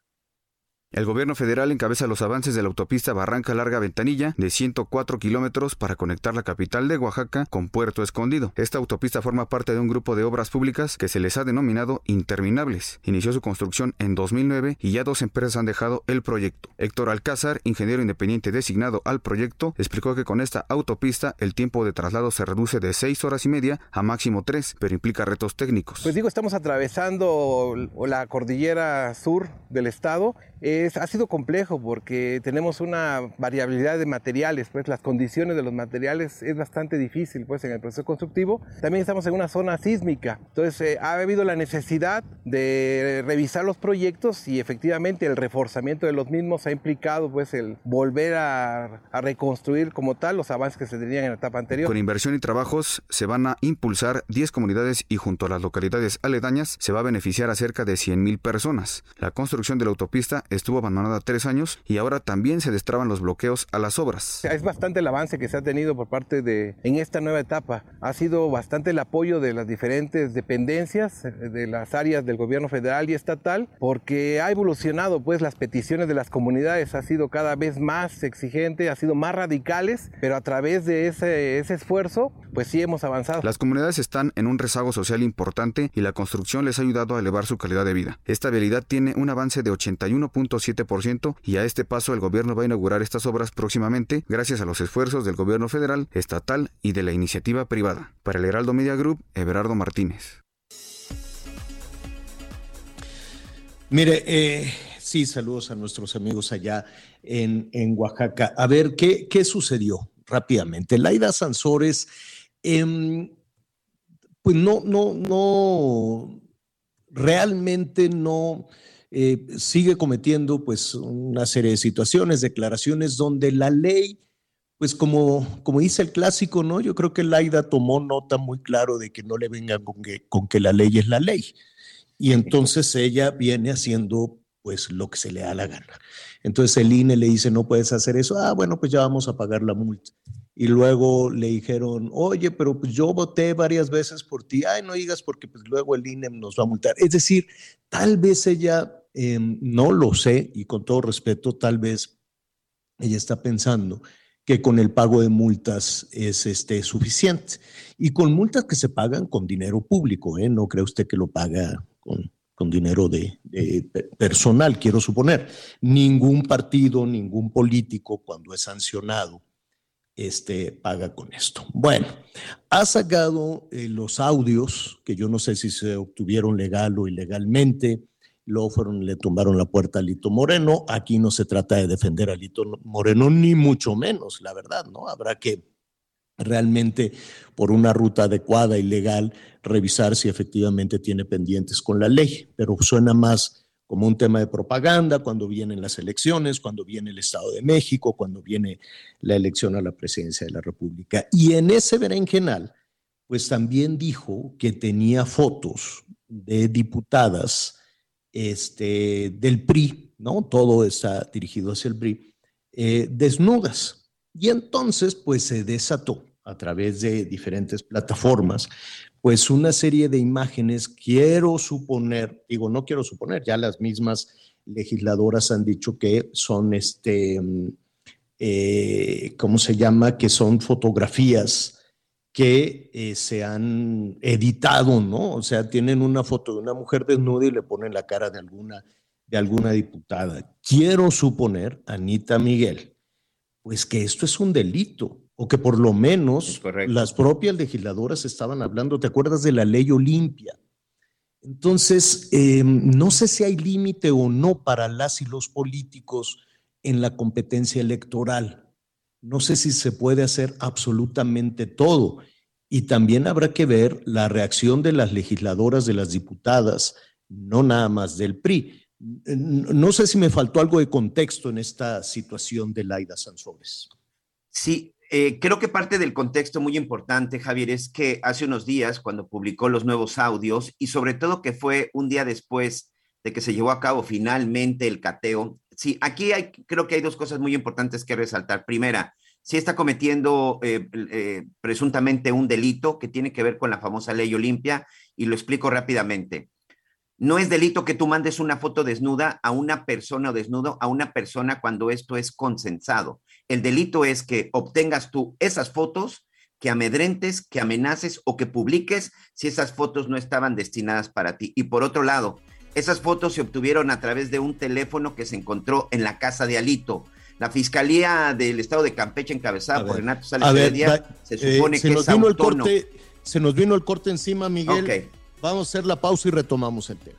El gobierno federal encabeza los avances de la autopista Barranca Larga Ventanilla de 104 kilómetros para conectar la capital de Oaxaca con Puerto Escondido. Esta autopista forma parte de un grupo de obras públicas que se les ha denominado interminables. Inició su construcción en 2009 y ya dos empresas han dejado el proyecto. Héctor Alcázar, ingeniero independiente designado al proyecto, explicó que con esta autopista el tiempo de traslado se reduce de seis horas y media a máximo tres, pero implica retos técnicos. Pues digo, estamos atravesando la cordillera sur del estado ha sido complejo porque tenemos una variabilidad de materiales, pues las condiciones de los materiales es bastante difícil pues en el proceso constructivo. También estamos en una zona sísmica, entonces eh, ha habido la necesidad de revisar los proyectos y efectivamente el reforzamiento de los mismos ha implicado pues el volver a, reconstruir como tal los avances que se tenían en la etapa anterior. Con inversión y trabajos se van a impulsar 10 comunidades y junto a las localidades aledañas se va a beneficiar a cerca de 100.000 personas. La construcción de la autopista estuvo abandonada tres años y ahora también se destraban los bloqueos a las obras. Es bastante el avance que se ha tenido por parte de, en esta nueva etapa. Ha sido bastante el apoyo de las diferentes dependencias, de las áreas del gobierno federal y estatal, porque ha evolucionado pues las peticiones de las comunidades, ha sido cada vez más exigente, ha sido más radicales, pero a través de ese, ese esfuerzo pues sí hemos avanzado. Las comunidades están en un rezago social importante y la construcción les ha ayudado a elevar su calidad de vida. Esta vialidad tiene un avance de 81.7% y a este paso el gobierno va a inaugurar estas obras próximamente gracias a los esfuerzos del gobierno federal, estatal y de la iniciativa privada. Para el Heraldo Media Group, Everardo Martínez. Mire, eh, sí, saludos a nuestros amigos allá en, Oaxaca. A ver, ¿qué, qué sucedió rápidamente? Laida Sansores Em, pues no, no, no, realmente no eh, sigue cometiendo pues una serie de situaciones, declaraciones donde la ley, pues como, como dice el clásico, ¿no? Yo creo que Laida tomó nota muy claro de que no le vengan con que, con que la ley es la ley. Y entonces ella viene haciendo pues lo que se le da la gana. Entonces el INE le dice, no puedes hacer eso. Ah, bueno, pues ya vamos a pagar la multa y luego le dijeron, oye, pero pues yo voté varias veces por ti, ay, no digas porque pues luego el INE nos va a multar. Es decir, tal vez ella, em, no lo sé, y con todo respeto, tal vez ella está pensando que con el pago de multas es este, suficiente. Y con multas que se pagan con dinero público, ¿eh? no cree usted que lo paga con, con dinero de, personal, quiero suponer. Ningún partido, ningún político, cuando es sancionado este, paga con esto. Bueno, ha sacado eh, los audios, que yo no sé si se obtuvieron legal o ilegalmente, luego fueron, le tumbaron la puerta a Lito Moreno. Aquí no se trata de defender a Lito Moreno, ni mucho menos, la verdad, ¿no? Habrá que realmente, por una ruta adecuada y legal, revisar si efectivamente tiene pendientes con la ley, pero suena más como un tema de propaganda cuando vienen las elecciones, cuando viene el Estado de México, cuando viene la elección a la presidencia de la República. Y en ese berenjenal, pues también dijo que tenía fotos de diputadas este, del PRI, ¿no? Todo está dirigido hacia el PRI, eh, desnudas. Y entonces, pues se desató a través de diferentes plataformas, pues una serie de imágenes, quiero suponer, digo, no quiero suponer, ya las mismas legisladoras han dicho que son, este, mm, eh, ¿cómo se llama? Que son fotografías que eh, se han editado, ¿no? O sea, tienen una foto de una mujer desnuda y le ponen la cara de alguna, de alguna diputada. Quiero suponer, Anita Miguel, pues que esto es un delito, o que por lo menos las propias legisladoras estaban hablando, ¿te acuerdas de la ley Olimpia? Entonces, eh, no sé si hay límite o no para las y los políticos en la competencia electoral. No sé si se puede hacer absolutamente todo. Y también habrá que ver la reacción de las legisladoras, de las diputadas, no nada más del PRI. No sé si me faltó algo de contexto en esta situación de Laida Sansores. Sí, eh, creo que parte del contexto muy importante, Javier, es que hace unos días, cuando publicó los nuevos audios, y sobre todo que fue un día después de que se llevó a cabo finalmente el cateo, sí, aquí hay, creo que hay dos cosas muy importantes que resaltar. Primera, sí está cometiendo eh, eh, presuntamente un delito que tiene que ver con la famosa ley Olimpia y lo explico rápidamente. No es delito que tú mandes una foto desnuda a una persona o desnudo a una persona cuando esto es consensado. El delito es que obtengas tú esas fotos, que amedrentes, que amenaces o que publiques si esas fotos no estaban destinadas para ti. Y por otro lado, esas fotos se obtuvieron a través de un teléfono que se encontró en la casa de Alito la Fiscalía del Estado de Campeche, encabezada por Renato Sales Díaz, se eh, supone que es autónomo. se nos vino el corte encima, Miguel. Vamos a hacer la pausa y retomamos el tema.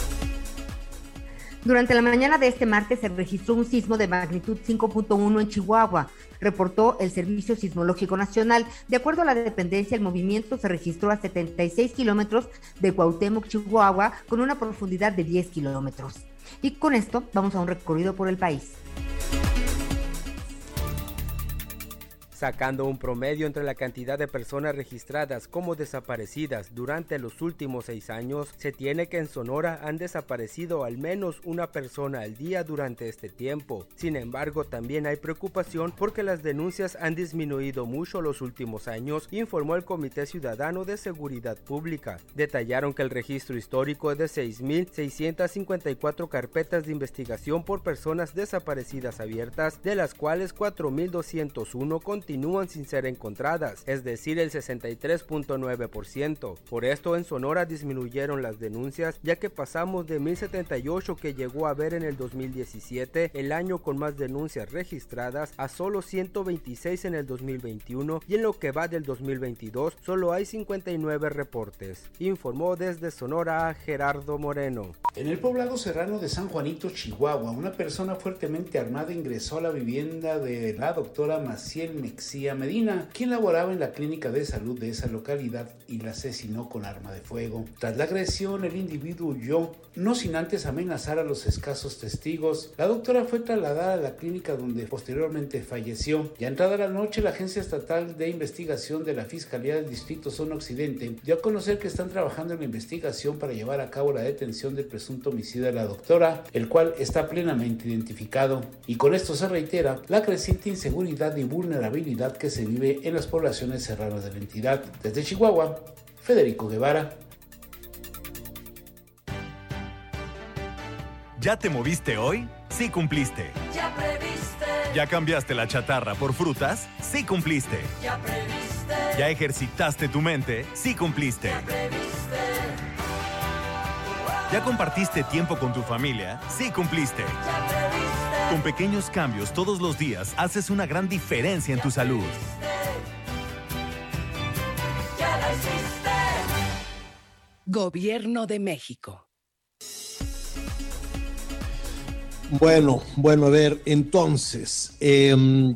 Durante la mañana de este martes se registró un sismo de magnitud 5.1 en Chihuahua, reportó el Servicio Sismológico Nacional. De acuerdo a la dependencia, el movimiento se registró a 76 kilómetros de Cuauhtémoc, Chihuahua, con una profundidad de 10 kilómetros. Y con esto vamos a un recorrido por el país. Sacando un promedio entre la cantidad de personas registradas como desaparecidas durante los últimos seis años, se tiene que en Sonora han desaparecido al menos una persona al día durante este tiempo. Sin embargo, también hay preocupación porque las denuncias han disminuido mucho los últimos años, informó el Comité Ciudadano de Seguridad Pública. Detallaron que el registro histórico es de 6.654 carpetas de investigación por personas desaparecidas abiertas, de las cuales 4.201 continúan continúan sin ser encontradas, es decir, el 63.9%. Por esto en Sonora disminuyeron las denuncias, ya que pasamos de 1078 que llegó a haber en el 2017, el año con más denuncias registradas, a solo 126 en el 2021 y en lo que va del 2022 solo hay 59 reportes. Informó desde Sonora Gerardo Moreno. En el poblado serrano de San Juanito, Chihuahua, una persona fuertemente armada ingresó a la vivienda de la doctora Maciel Mex Medina, quien laboraba en la clínica de salud de esa localidad y la asesinó con arma de fuego. Tras la agresión, el individuo huyó, no sin antes amenazar a los escasos testigos. La doctora fue trasladada a la clínica donde posteriormente falleció. Ya entrada la noche, la Agencia Estatal de Investigación de la Fiscalía del Distrito Zona Occidente dio a conocer que están trabajando en la investigación para llevar a cabo la detención del presunto homicidio de la doctora, el cual está plenamente identificado. Y con esto se reitera la creciente inseguridad y vulnerabilidad que se vive en las poblaciones serranas de la entidad. Desde Chihuahua, Federico Guevara. ¿Ya te moviste hoy? Sí cumpliste. Ya previste. ¿Ya cambiaste la chatarra por frutas? Sí cumpliste. Ya previste. ¿Ya ejercitaste tu mente? Sí cumpliste. Ya previste. ¿Ya compartiste tiempo con tu familia? Sí cumpliste. Ya previste. Con pequeños cambios todos los días haces una gran diferencia en tu salud. Ya la Gobierno de México. Bueno, bueno, a ver, entonces, em,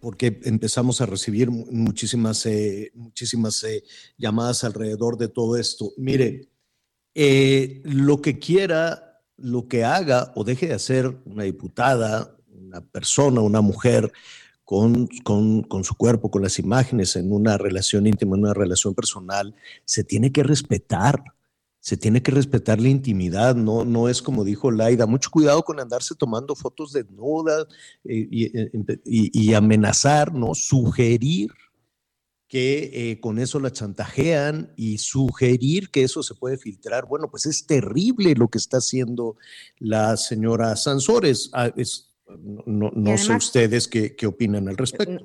porque empezamos a recibir muchísimas, eh, muchísimas eh, llamadas alrededor de todo esto. Mire, eh, lo que quiera lo que haga o deje de hacer una diputada, una persona, una mujer con, con, con su cuerpo, con las imágenes, en una relación íntima, en una relación personal, se tiene que respetar se tiene que respetar la intimidad, no, no es como dijo Laida, mucho cuidado con andarse tomando fotos desnudas eh, eh, y, amenazar, ¿no? Sugerir que eh, con eso la chantajean y sugerir que eso se puede filtrar. Bueno, pues es terrible lo que está haciendo la señora Sansores. Ah, no, no sé ustedes qué, qué opinan al respecto.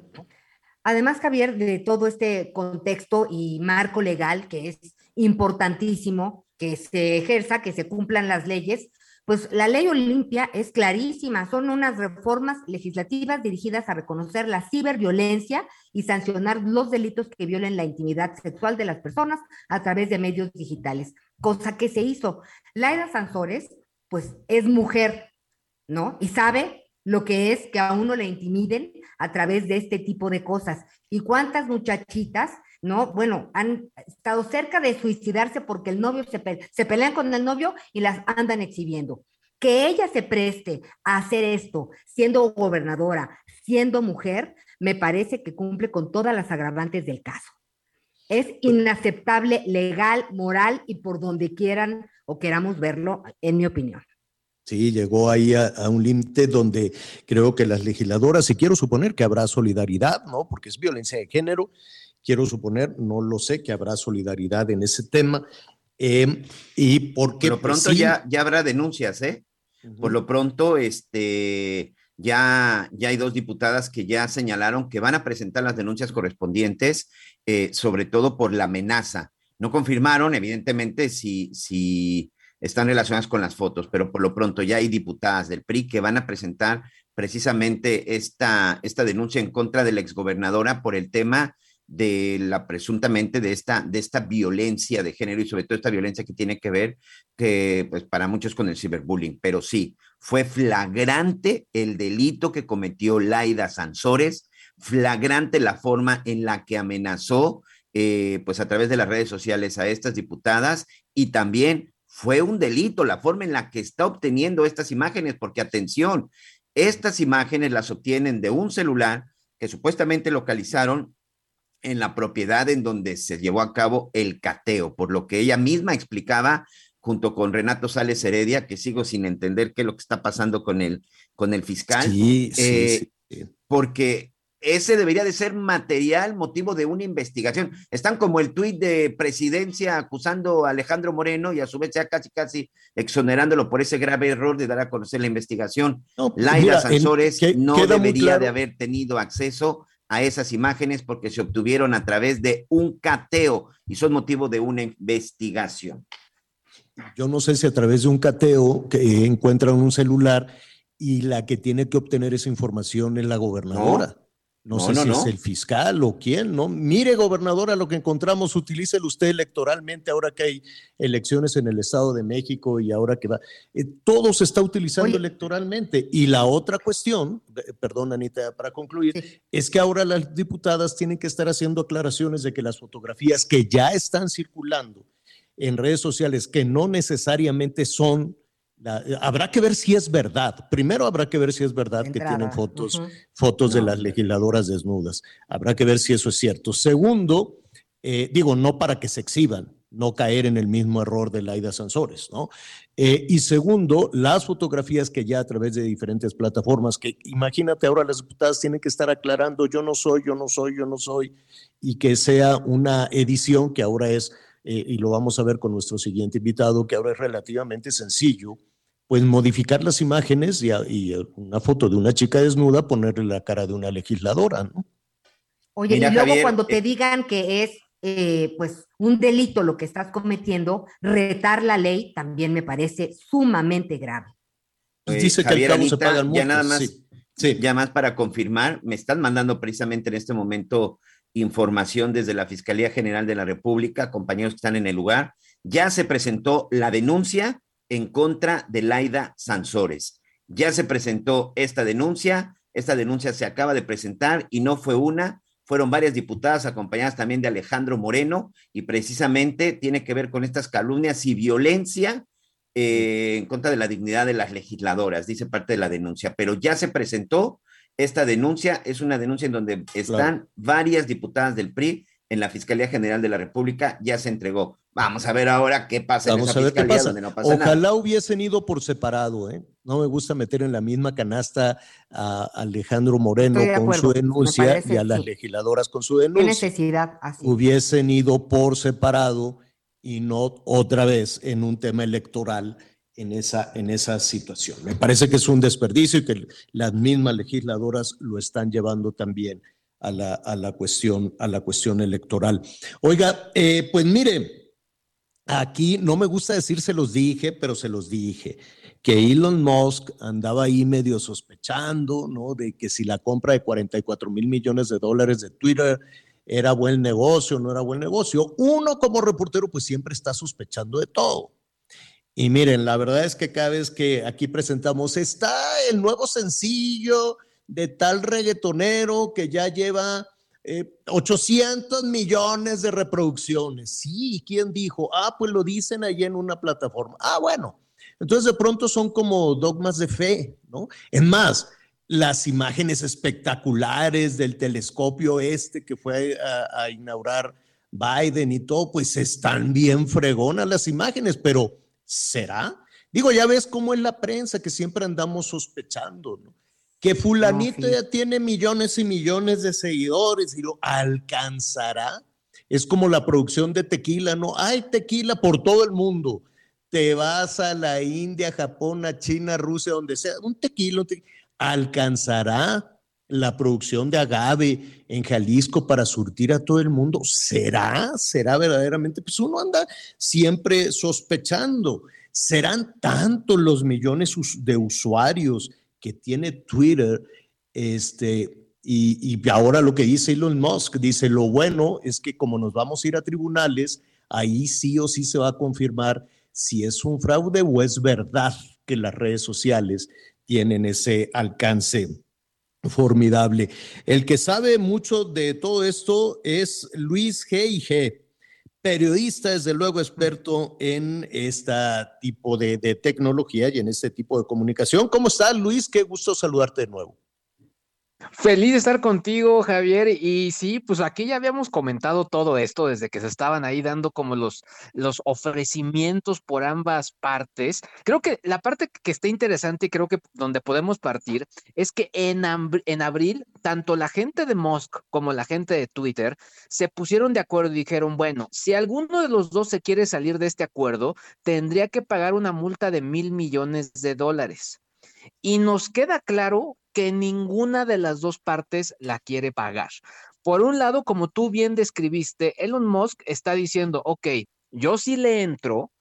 Además, Javier, de todo este contexto y marco legal que es importantísimo, que se ejerza, que se cumplan las leyes, pues la ley Olimpia es clarísima, son unas reformas legislativas dirigidas a reconocer la ciberviolencia y sancionar los delitos que violen la intimidad sexual de las personas a través de medios digitales, cosa que se hizo. Laida Sansores, pues es mujer, ¿no? Y sabe lo que es que a uno le intimiden a través de este tipo de cosas. ¿Y cuántas muchachitas ¿no? Bueno, han estado cerca de suicidarse porque el novio se, se pelean con el novio y las andan exhibiendo. Que ella se preste a hacer esto siendo gobernadora, siendo mujer, me parece que cumple con todas las agravantes del caso. Es inaceptable, legal, moral y por donde quieran o queramos verlo, en mi opinión. Sí, llegó ahí a, a un límite donde creo que las legisladoras, y quiero suponer que habrá solidaridad, ¿no? Porque es violencia de género quiero suponer, no lo sé, que habrá solidaridad en ese tema. Eh, y porque... Por lo pronto ya, ya habrá denuncias, ¿eh? Por lo pronto, este, ya, ya hay dos diputadas que ya señalaron que van a presentar las denuncias correspondientes, eh, sobre todo por la amenaza. No confirmaron, evidentemente, si, si están relacionadas con las fotos, pero por lo pronto ya hay diputadas del PRI que van a presentar precisamente esta, esta denuncia en contra de la exgobernadora por el tema de la presuntamente de esta, de esta violencia de género y sobre todo esta violencia que tiene que ver que pues para muchos con el ciberbullying, pero sí, fue flagrante el delito que cometió Laida Sansores, flagrante la forma en la que amenazó eh, pues a través de las redes sociales a estas diputadas y también fue un delito la forma en la que está obteniendo estas imágenes, porque atención, estas imágenes las obtienen de un celular que supuestamente localizaron en la propiedad en donde se llevó a cabo el cateo, por lo que ella misma explicaba junto con Renato Sales Heredia, que sigo sin entender qué es lo que está pasando con el, con el fiscal, sí, sí, eh, porque ese debería de ser material, motivo de una investigación. Están como el tuit de presidencia acusando a Alejandro Moreno y a su vez ya casi, casi exonerándolo por ese grave error de dar a conocer la investigación. No, pues Sansores no debería de haber tenido acceso a esas imágenes porque se obtuvieron a través de un cateo y son motivo de una investigación. Yo no sé si a través de un cateo que encuentran un celular y la que tiene que obtener esa información es la gobernadora. No, sé si es el fiscal o quién, ¿no? Mire, gobernadora, lo que encontramos, utilícelo usted electoralmente ahora que hay elecciones en el Estado de México y ahora que va. Eh, todo se está utilizando electoralmente. Y la otra cuestión, perdón, Anita, para concluir, es que ahora las diputadas tienen que estar haciendo aclaraciones de que las fotografías que ya están circulando en redes sociales, que no necesariamente son habrá que ver si es verdad. Primero habrá que ver si es verdad que tienen fotos, fotos de las legisladoras desnudas. Habrá que ver si eso es cierto. Segundo, eh, digo, no para que se exhiban, no caer en el mismo error de Laida Sansores, ¿no? Eh, y segundo, las fotografías que ya a través de diferentes plataformas, que imagínate ahora las diputadas tienen que estar aclarando, yo no soy, yo no soy, yo no soy, y que sea una edición que ahora es, eh, y lo vamos a ver con nuestro siguiente invitado, que ahora es relativamente sencillo, pues modificar las imágenes y, una foto de una chica desnuda, ponerle la cara de una legisladora, ¿no? Oye, y luego cuando te eh, digan que es eh, pues un delito lo que estás cometiendo, retar la ley también me parece sumamente grave. Pues dice que al cabo se pagan Ya nada más, sí, ya más para confirmar, me están mandando precisamente en este momento información desde la Fiscalía General de la República, compañeros que están en el lugar, ya se presentó la denuncia en contra de Laida Sansores. Ya se presentó esta denuncia, esta denuncia se acaba de presentar y no fue una, fueron varias diputadas acompañadas también de Alejandro Moreno y precisamente tiene que ver con estas calumnias y violencia eh, en contra de la dignidad de las legisladoras, dice parte de la denuncia, pero ya se presentó esta denuncia, es una denuncia en donde están varias diputadas del PRI en la Fiscalía General de la República, ya se entregó. Vamos a ver ahora qué pasa Vamos en esa a ver qué fiscalía pasa. donde no pasa Ojalá nada. hubiesen ido por separado, ¿eh? No me gusta meter en la misma canasta a Alejandro Moreno con su denuncia parece, y a las sí. legisladoras con su ¿Qué denuncia. necesidad? Así. Hubiesen ido por separado y no otra vez en un tema electoral en esa, en esa situación. Me parece que es un desperdicio y que las mismas legisladoras lo están llevando también a la, a la, cuestión, a la cuestión electoral. Oiga, eh, pues mire, aquí no me gusta decir se los dije, pero se los dije, que Elon Musk andaba ahí medio sospechando, ¿no? De que si la compra de 44 mil millones de dólares de Twitter era buen negocio, no era buen negocio. Uno como reportero pues siempre está sospechando de todo. Y miren, la verdad es que cada vez que aquí presentamos está el nuevo sencillo de tal reggaetonero que ya lleva eh, 800 millones de reproducciones. Sí, ¿quién dijo? Ah, pues lo dicen ahí en una plataforma. Ah, bueno. Entonces de pronto son como dogmas de fe, ¿no? Es más, las imágenes espectaculares del telescopio este que fue a, a inaugurar Biden y todo, pues están bien fregonas las imágenes, pero ¿será? Digo, ya ves cómo es la prensa que siempre andamos sospechando, ¿no? Que fulanito No, sí. ya tiene millones y millones de seguidores y lo alcanzará. Es como la producción de tequila, ¿no? Hay tequila por todo el mundo. Te vas a la India, Japón, a China, Rusia, donde sea, un tequila, un tequila. ¿alcanzará la producción de agave en Jalisco para surtir a todo el mundo? ¿Será? ¿Será verdaderamente? Pues uno anda siempre sospechando. ¿Serán tantos los millones de usuarios que tiene Twitter? Este, y, y ahora lo que dice Elon Musk, dice, lo bueno es que como nos vamos a ir a tribunales, ahí sí o sí se va a confirmar si es un fraude o es verdad que las redes sociales tienen ese alcance formidable. El que sabe mucho de todo esto es Luis G. G., periodista, desde luego experto en este tipo de, tecnología y en este tipo de comunicación. ¿Cómo estás, Luis? Qué gusto saludarte de nuevo. Feliz de estar contigo, Javier. Y sí, pues aquí ya habíamos comentado todo esto desde que se estaban ahí dando como los, los ofrecimientos por ambas partes. Creo que la parte que está interesante y creo que donde podemos partir es que en, en abril, tanto la gente de Musk como la gente de Twitter se pusieron de acuerdo y dijeron, bueno, si alguno de los dos se quiere salir de este acuerdo, tendría que pagar una multa de mil millones de dólares. Y nos queda claro que ninguna de las dos partes la quiere pagar. Por un lado, como tú bien describiste, Elon Musk está diciendo, ok, yo sí le entro,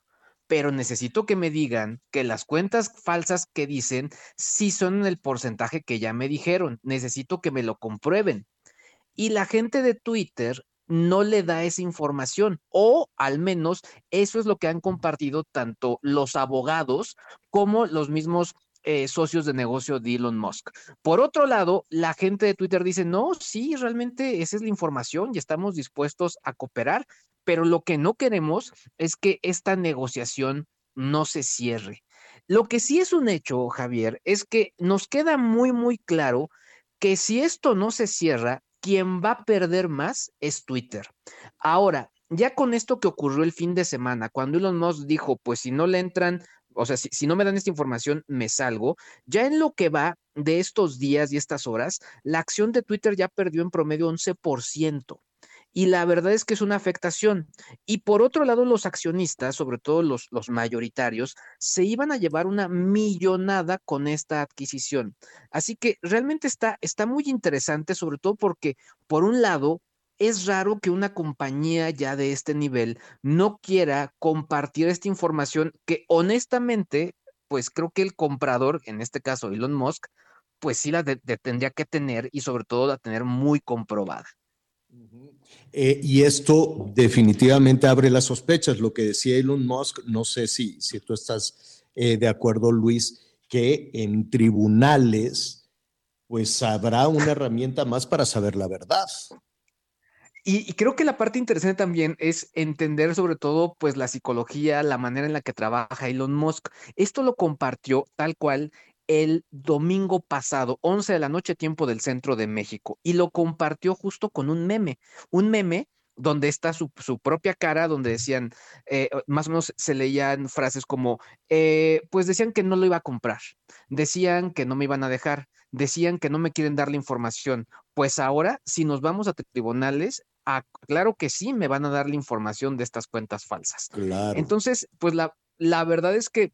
pero necesito que me digan que las cuentas falsas que dicen sí son en el porcentaje que ya me dijeron. Necesito que me lo comprueben. Y la gente de Twitter no le da esa información, o al menos eso es lo que han compartido tanto los abogados como los mismos eh, socios de negocio de Elon Musk. Por otro lado, la gente de Twitter dice, no, sí, realmente esa es la información y estamos dispuestos a cooperar, pero lo que no queremos es que esta negociación no se cierre. Lo que sí es un hecho, Javier, es que nos queda muy, muy claro que si esto no se cierra, quien va a perder más es Twitter. Ahora, ya con esto que ocurrió el fin de semana, cuando Elon Musk dijo, pues si no le entran o sea, si, no me dan esta información, me salgo. Ya en lo que va de estos días y estas horas, la acción de Twitter ya perdió en promedio 11%. Y la verdad es que es una afectación. Y por otro lado, los accionistas, sobre todo los, los mayoritarios, se iban a llevar una millonada con esta adquisición. Así que realmente está, está muy interesante, sobre todo porque, por un lado, es raro que una compañía ya de este nivel no quiera compartir esta información que honestamente, pues creo que el comprador, en este caso Elon Musk, pues sí la tendría que tener y sobre todo la tener muy comprobada. Eh, y esto definitivamente abre las sospechas. Lo que decía Elon Musk, no sé si, si tú estás eh, de acuerdo, Luis, que en tribunales, pues habrá una herramienta más para saber la verdad. Y, creo que la parte interesante también es entender sobre todo pues la psicología, la manera en la que trabaja Elon Musk. Esto lo compartió tal cual el domingo pasado, 11 de la noche, tiempo del centro de México, y lo compartió justo con un meme, un meme donde está su, su propia cara, donde decían, eh, más o menos se leían frases como, eh, pues decían que no lo iba a comprar, decían que no me iban a dejar, decían que no me quieren dar la información, pues ahora si nos vamos a tribunales, claro que sí me van a dar la información de estas cuentas falsas. Claro. Entonces, pues la, la verdad es que...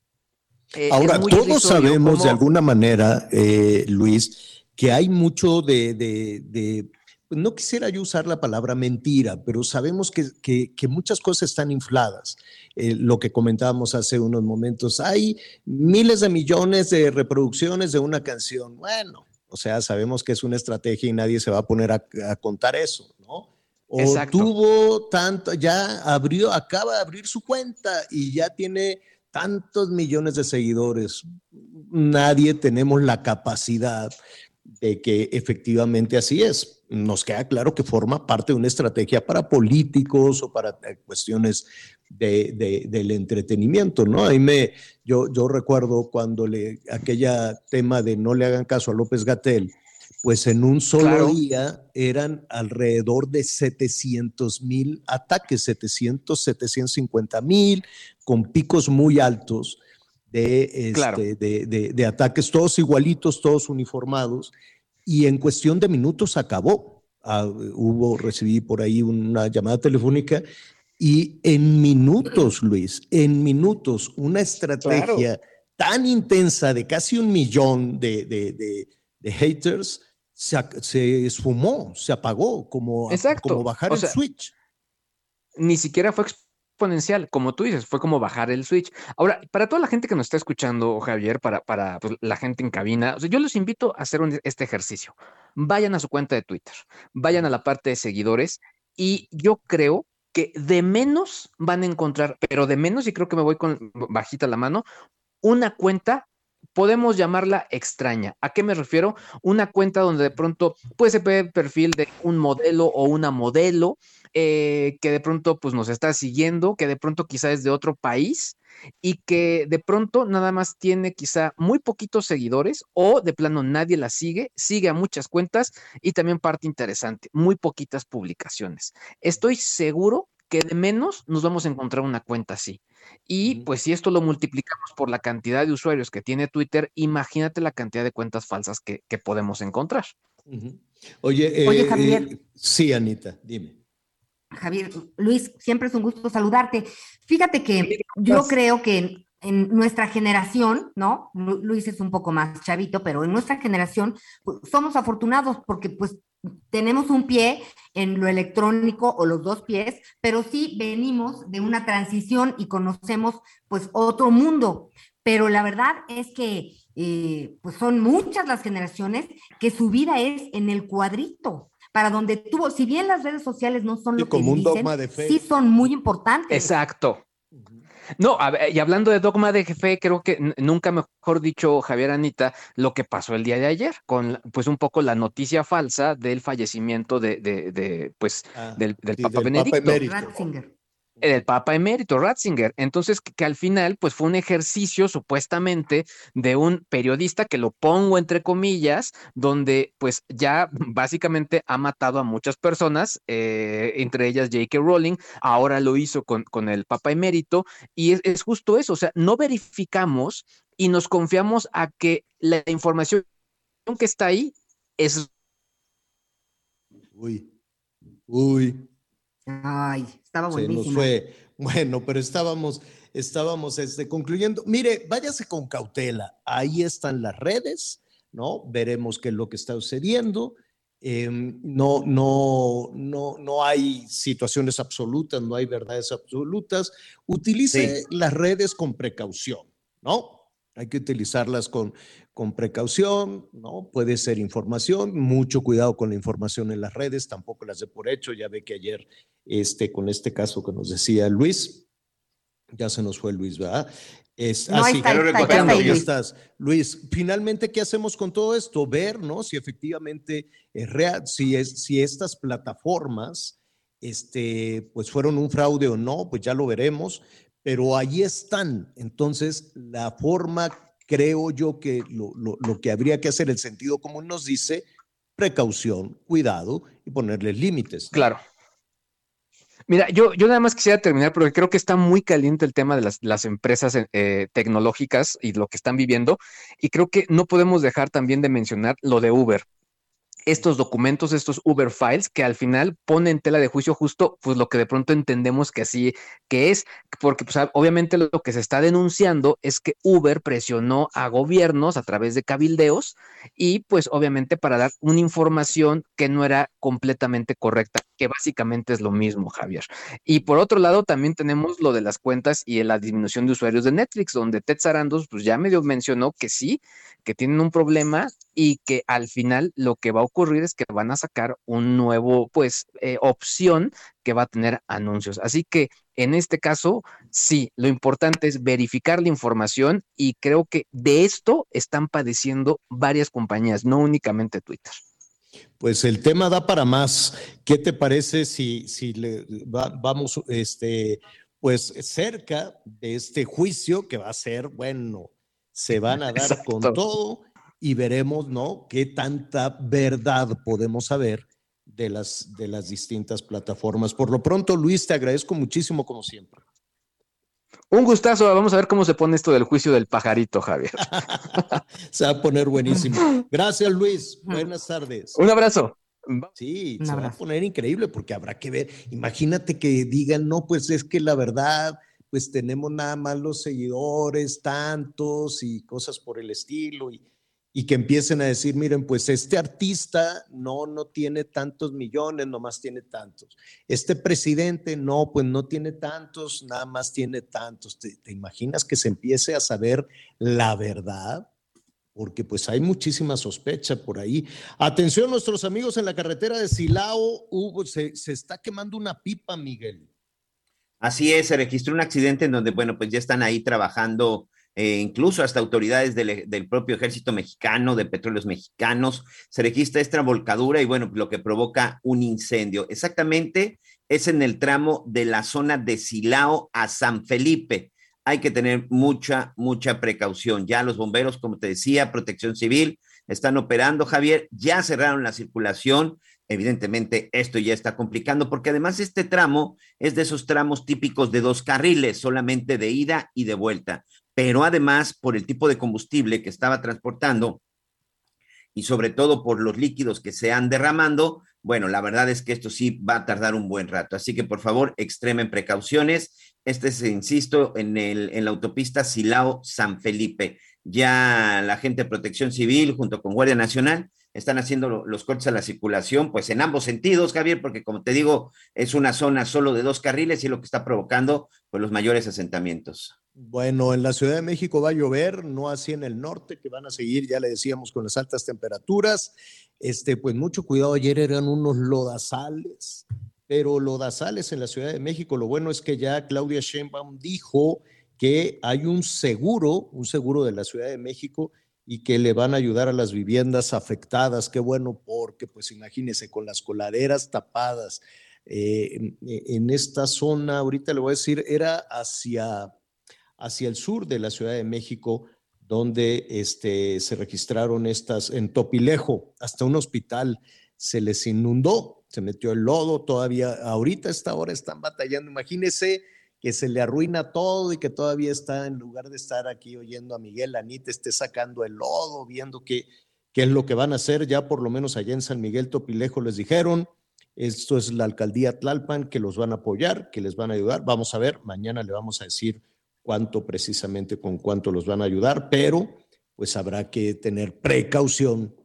eh, Ahora, todos sabemos de alguna manera, eh, Luis, que hay mucho de, de- de- no quisiera yo usar la palabra mentira, pero sabemos que, que- que muchas cosas están infladas. Eh, lo que comentábamos hace unos momentos, hay miles de millones de reproducciones de una canción. Bueno, o sea, sabemos que es una estrategia y nadie se va a poner a, a contar eso. O Exacto. tuvo tanto, ya abrió, acaba de abrir su cuenta y ya tiene tantos millones de seguidores. Nadie tenemos la capacidad de que efectivamente así es. Nos queda claro que forma parte de una estrategia para políticos o para eh, cuestiones de, de- del entretenimiento, ¿no? Ahí me, yo, yo recuerdo cuando le, aquella tema de no le hagan caso a López Gatel, pues en un solo Claro. día eran alrededor de 700 mil ataques, 700, 750 mil, con picos muy altos de, este, Claro. de, de- de ataques, todos igualitos, todos uniformados, y en cuestión de minutos acabó. Ah, hubo, recibí por ahí una llamada telefónica y en minutos, Luis, en minutos, una estrategia tan intensa de casi un millón de haters se, se esfumó, se apagó, como, Exacto. como bajar O el switch. ni siquiera fue exponencial, como tú dices, fue como bajar el switch. Ahora, para toda la gente que nos está escuchando, Javier, para, para pues, la gente en cabina, o sea, yo los invito a hacer un- este ejercicio. Vayan a su cuenta de Twitter, vayan a la parte de seguidores y yo creo que de menos van a encontrar, pero de menos, y creo que me voy con bajita la mano, una cuenta podemos llamarla extraña. ¿A qué me refiero? Una cuenta donde de pronto se ve el perfil de un modelo o una modelo eh, que de pronto pues nos está siguiendo, que de pronto quizá es de otro país y que de pronto nada más tiene quizá muy poquitos seguidores o de plano nadie la sigue, sigue a muchas cuentas y también parte interesante, muy poquitas publicaciones. Estoy seguro que de menos nos vamos a encontrar una cuenta así. Y pues si esto lo multiplicamos por la cantidad de usuarios que tiene Twitter, imagínate la cantidad de cuentas falsas que, que podemos encontrar. Oye, Oye, eh, Javier. eh, sí, Anita, dime. Javier, Luis, siempre es un gusto saludarte. Fíjate que yo creo que en, en nuestra generación, ¿no? Lu- Luis es un poco más chavito, pero en nuestra generación pues, somos afortunados porque pues tenemos un pie en lo electrónico o los dos pies, pero sí venimos de una transición y conocemos pues otro mundo. Pero la verdad es que eh, pues son muchas las generaciones que su vida es en el cuadrito. Para donde tuvo, si bien las redes sociales no son lo que como un dicen, dogma de fe. sí son muy importantes. Exacto. No, a y hablando de dogma de jefe, creo que nunca mejor dicho, Javier Anita, lo que pasó el día de ayer, con pues un poco la noticia falsa del fallecimiento de, de, de, pues, Ah, del, del sí, Papa del Papa Benedicto. Del Papa emérito Ratzinger. Entonces, que, que al final, pues fue un ejercicio supuestamente de un periodista que lo pongo entre comillas, donde pues ya básicamente ha matado a muchas personas, eh, entre ellas J.K. Rowling, ahora lo hizo con, con el Papa emérito, y es, es justo eso, o sea, no verificamos y nos confiamos a que la información que está ahí es Uy, uy. Ay, estaba Se nos buenísimo. fue. Bueno, pero estábamos, estábamos este, concluyendo. Mire, váyase con cautela. Ahí están las redes, ¿no? Veremos qué es lo que está sucediendo. Em, no, no, no, no hay situaciones absolutas, no hay verdades absolutas. Utilice las redes con precaución, ¿no? Hay que utilizarlas con, con precaución, ¿no? Puede ser información, mucho cuidado con la información en las redes, tampoco las de por hecho. Ya ve que ayer, este, con este caso que nos decía Luis, ya se nos fue Luis, ¿verdad? Es, No, así, está, estás. Luis, finalmente, ¿qué hacemos con todo esto? Ver, ¿no? Si efectivamente es real, si, es, si estas plataformas, este, pues fueron un fraude o no, pues ya lo veremos, pero ahí están. Entonces, la forma, creo yo que lo, lo- lo que habría que hacer, el sentido común nos dice, precaución, cuidado y ponerles límites. Claro. Mira, yo, yo nada más quisiera terminar porque creo que está muy caliente el tema de las, las empresas eh, tecnológicas y lo que están viviendo. Y creo que no podemos dejar también de mencionar lo de Uber. Estos documentos, estos Uber Files, que al final ponen en tela de juicio justo pues lo que de pronto entendemos que así que es, porque pues, a- obviamente lo que se está denunciando es que Uber presionó a gobiernos a través de cabildeos y pues obviamente para dar una información que no era completamente correcta, que básicamente es lo mismo, Javier. Y por otro lado, también tenemos lo de las cuentas y la disminución de usuarios de Netflix, donde Ted Sarandos pues ya medio mencionó que sí, que tienen un problema y que al final lo que va a ocurrir es que van a sacar un nuevo, pues, eh, opción que va a tener anuncios. Así que en este caso, sí, lo importante es verificar la información y creo que de esto están padeciendo varias compañías, no únicamente Twitter. Pues el tema da para más. ¿Qué te parece si, si le va- vamos este, pues cerca de este juicio que va a ser, bueno, se van a dar con todo y veremos, ¿no? Qué tanta verdad podemos saber de las, de las distintas plataformas. Por lo pronto, Luis, te agradezco muchísimo como siempre. Un gustazo, vamos a ver cómo se pone esto del juicio del pajarito, Javier. Se va a poner buenísimo. Gracias, Luis. Buenas tardes. Un abrazo. Sí, Un se va a poner increíble porque habrá que ver. Imagínate que digan, no, pues es que la verdad, pues tenemos nada más los seguidores, tantos y cosas por el estilo, y, y que empiecen a decir, miren, pues este artista no, no tiene tantos millones, nomás tiene tantos. Este presidente, no, pues no tiene tantos, nada más tiene tantos. ¿Te, imaginas que se empiece a saber la verdad? porque pues hay muchísima sospecha por ahí. Atención nuestros amigos en la carretera de Silao, Hugo, se, se está quemando una pipa, Miguel. Así es, se registró un accidente en donde, bueno, pues ya están ahí trabajando, eh, incluso hasta autoridades del, del propio ejército mexicano, de petróleos mexicanos. Se registra esta volcadura y, bueno, lo que provoca un incendio. Exactamente es en el tramo de la zona de Silao a San Felipe. Hay que tener mucha, mucha precaución. Ya los bomberos, como te decía, protección civil, están operando, Javier, ya cerraron la circulación. Evidentemente, esto ya está complicando porque además este tramo es de esos tramos típicos de dos carriles, solamente de ida y de vuelta. Pero además, por el tipo de combustible que estaba transportando y sobre todo por los líquidos que se han derramando, bueno, la verdad es que esto sí va a tardar un buen rato. Así que por favor, extremen precauciones. Este es, insisto, en, el, en la autopista Silao-San Felipe. Ya la gente de Protección Civil junto con Guardia Nacional están haciendo lo- los cortes a la circulación, pues en ambos sentidos, Javier, porque como te digo, es una zona solo de dos carriles y lo que está provocando pues, los mayores asentamientos. Bueno, en la Ciudad de México va a llover, no así en el norte, que van a seguir, ya le decíamos, con las altas temperaturas. Este, pues mucho cuidado, ayer eran unos lodazales, pero lodazales en la Ciudad de México. Lo bueno es que ya Claudia Sheinbaum dijo que hay un seguro, un seguro de la Ciudad de México y que le van a ayudar a las viviendas afectadas. Qué bueno, porque pues imagínense con las coladeras tapadas. eh, en- en esta zona, ahorita le voy a decir, era hacia hacia el sur de la Ciudad de México, donde este, se registraron estas, en Topilejo, hasta un hospital se les inundó, se metió el lodo, todavía, ahorita a esta hora están batallando, imagínese que se le arruina todo y que todavía está, en lugar de estar aquí oyendo a Miguel Anita, esté sacando el lodo, viendo qué, qué es lo que van a hacer, ya por lo menos allá en San Miguel Topilejo les dijeron, esto es la alcaldía Tlalpan, que los van a apoyar, que les van a ayudar, vamos a ver, mañana le vamos a decir cuánto precisamente con cuánto los van a ayudar, pero pues habrá que tener precaución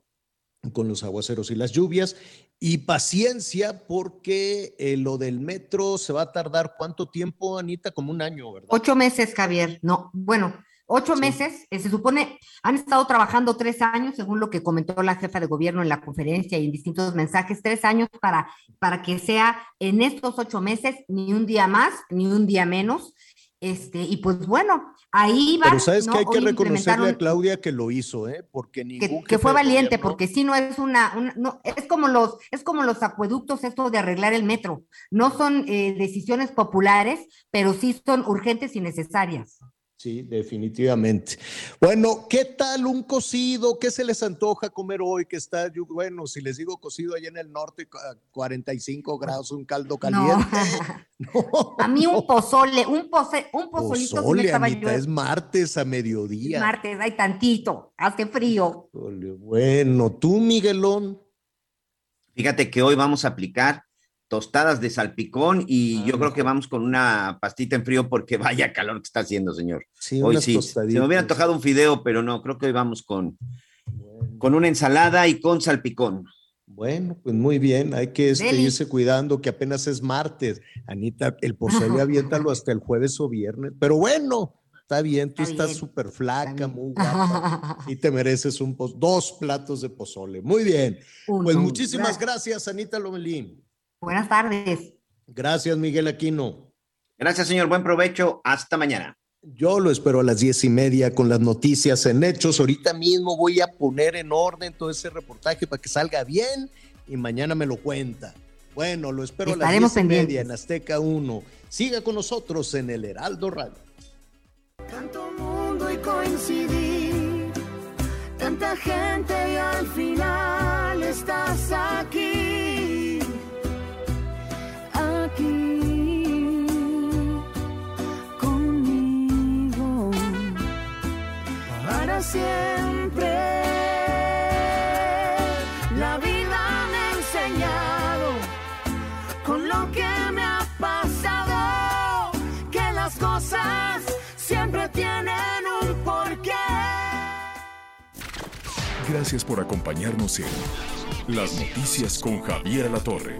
con los aguaceros y las lluvias y paciencia porque eh, lo del metro se va a tardar cuánto tiempo, Anita, como un año, ¿verdad? Ocho meses, Javier. No, bueno, Ocho meses, eh, se supone, han estado trabajando tres años, según lo que comentó la jefa de gobierno en la conferencia y en distintos mensajes, tres años para, para que sea en estos ocho meses ni un día más, ni un día menos. Este, y pues bueno, ahí va. Pero sabes ¿no? que hay que Hoy reconocerle a Claudia que lo hizo, ¿eh? Porque que, ningún que jefe fue valiente, gobierno- porque si no es una, una- no, es como los, es como los acueductos, esto de arreglar el metro. No son eh, decisiones populares, pero sí son urgentes y necesarias. Sí, definitivamente. Bueno, ¿qué tal un cocido? ¿Qué se les antoja comer hoy? Que está, yo- bueno, si les digo cocido allá en el norte, a 45 grados, un caldo caliente. A mí un pozole, un, poze, un pozolito me Pozole, Anita, yo- es martes a mediodía. martes, hay tantito, hace frío. Bueno, tú, Miguelón. Fíjate que hoy vamos a aplicar tostadas de salpicón y yo creo que vamos con una pastita en frío porque vaya calor que está haciendo, señor. Sí, hoy sí. Se me hubiera antojado un fideo, pero no, creo que hoy vamos con, con una ensalada y con salpicón. Bueno, pues muy bien, hay que este, irse cuidando que apenas es martes. Anita, el pozole aviéntalo hasta el jueves o viernes. Pero bueno, está bien, tú Está estás súper flaca, muy guapa y te mereces un dos platos de pozole. Muy bien. Pues muchísimas gracias, Anita Lomelín. Buenas tardes. Gracias, Miguel Aquino. Gracias, señor. Buen provecho. Hasta mañana. Yo lo espero a las diez y media con las noticias en hechos. Ahorita mismo voy a poner en orden todo ese reportaje para que salga bien y mañana me lo cuenta. Bueno, lo espero a las diez y media en Azteca 1. Siga con nosotros en el Heraldo Radio. Tanto mundo y coincidir, tanta gente y al final estás aquí, aquí conmigo para siempre. La vida me ha enseñado con lo que me ha pasado que las cosas siempre tienen un porqué. Gracias por acompañarnos en Las Noticias con Javier Alatorre.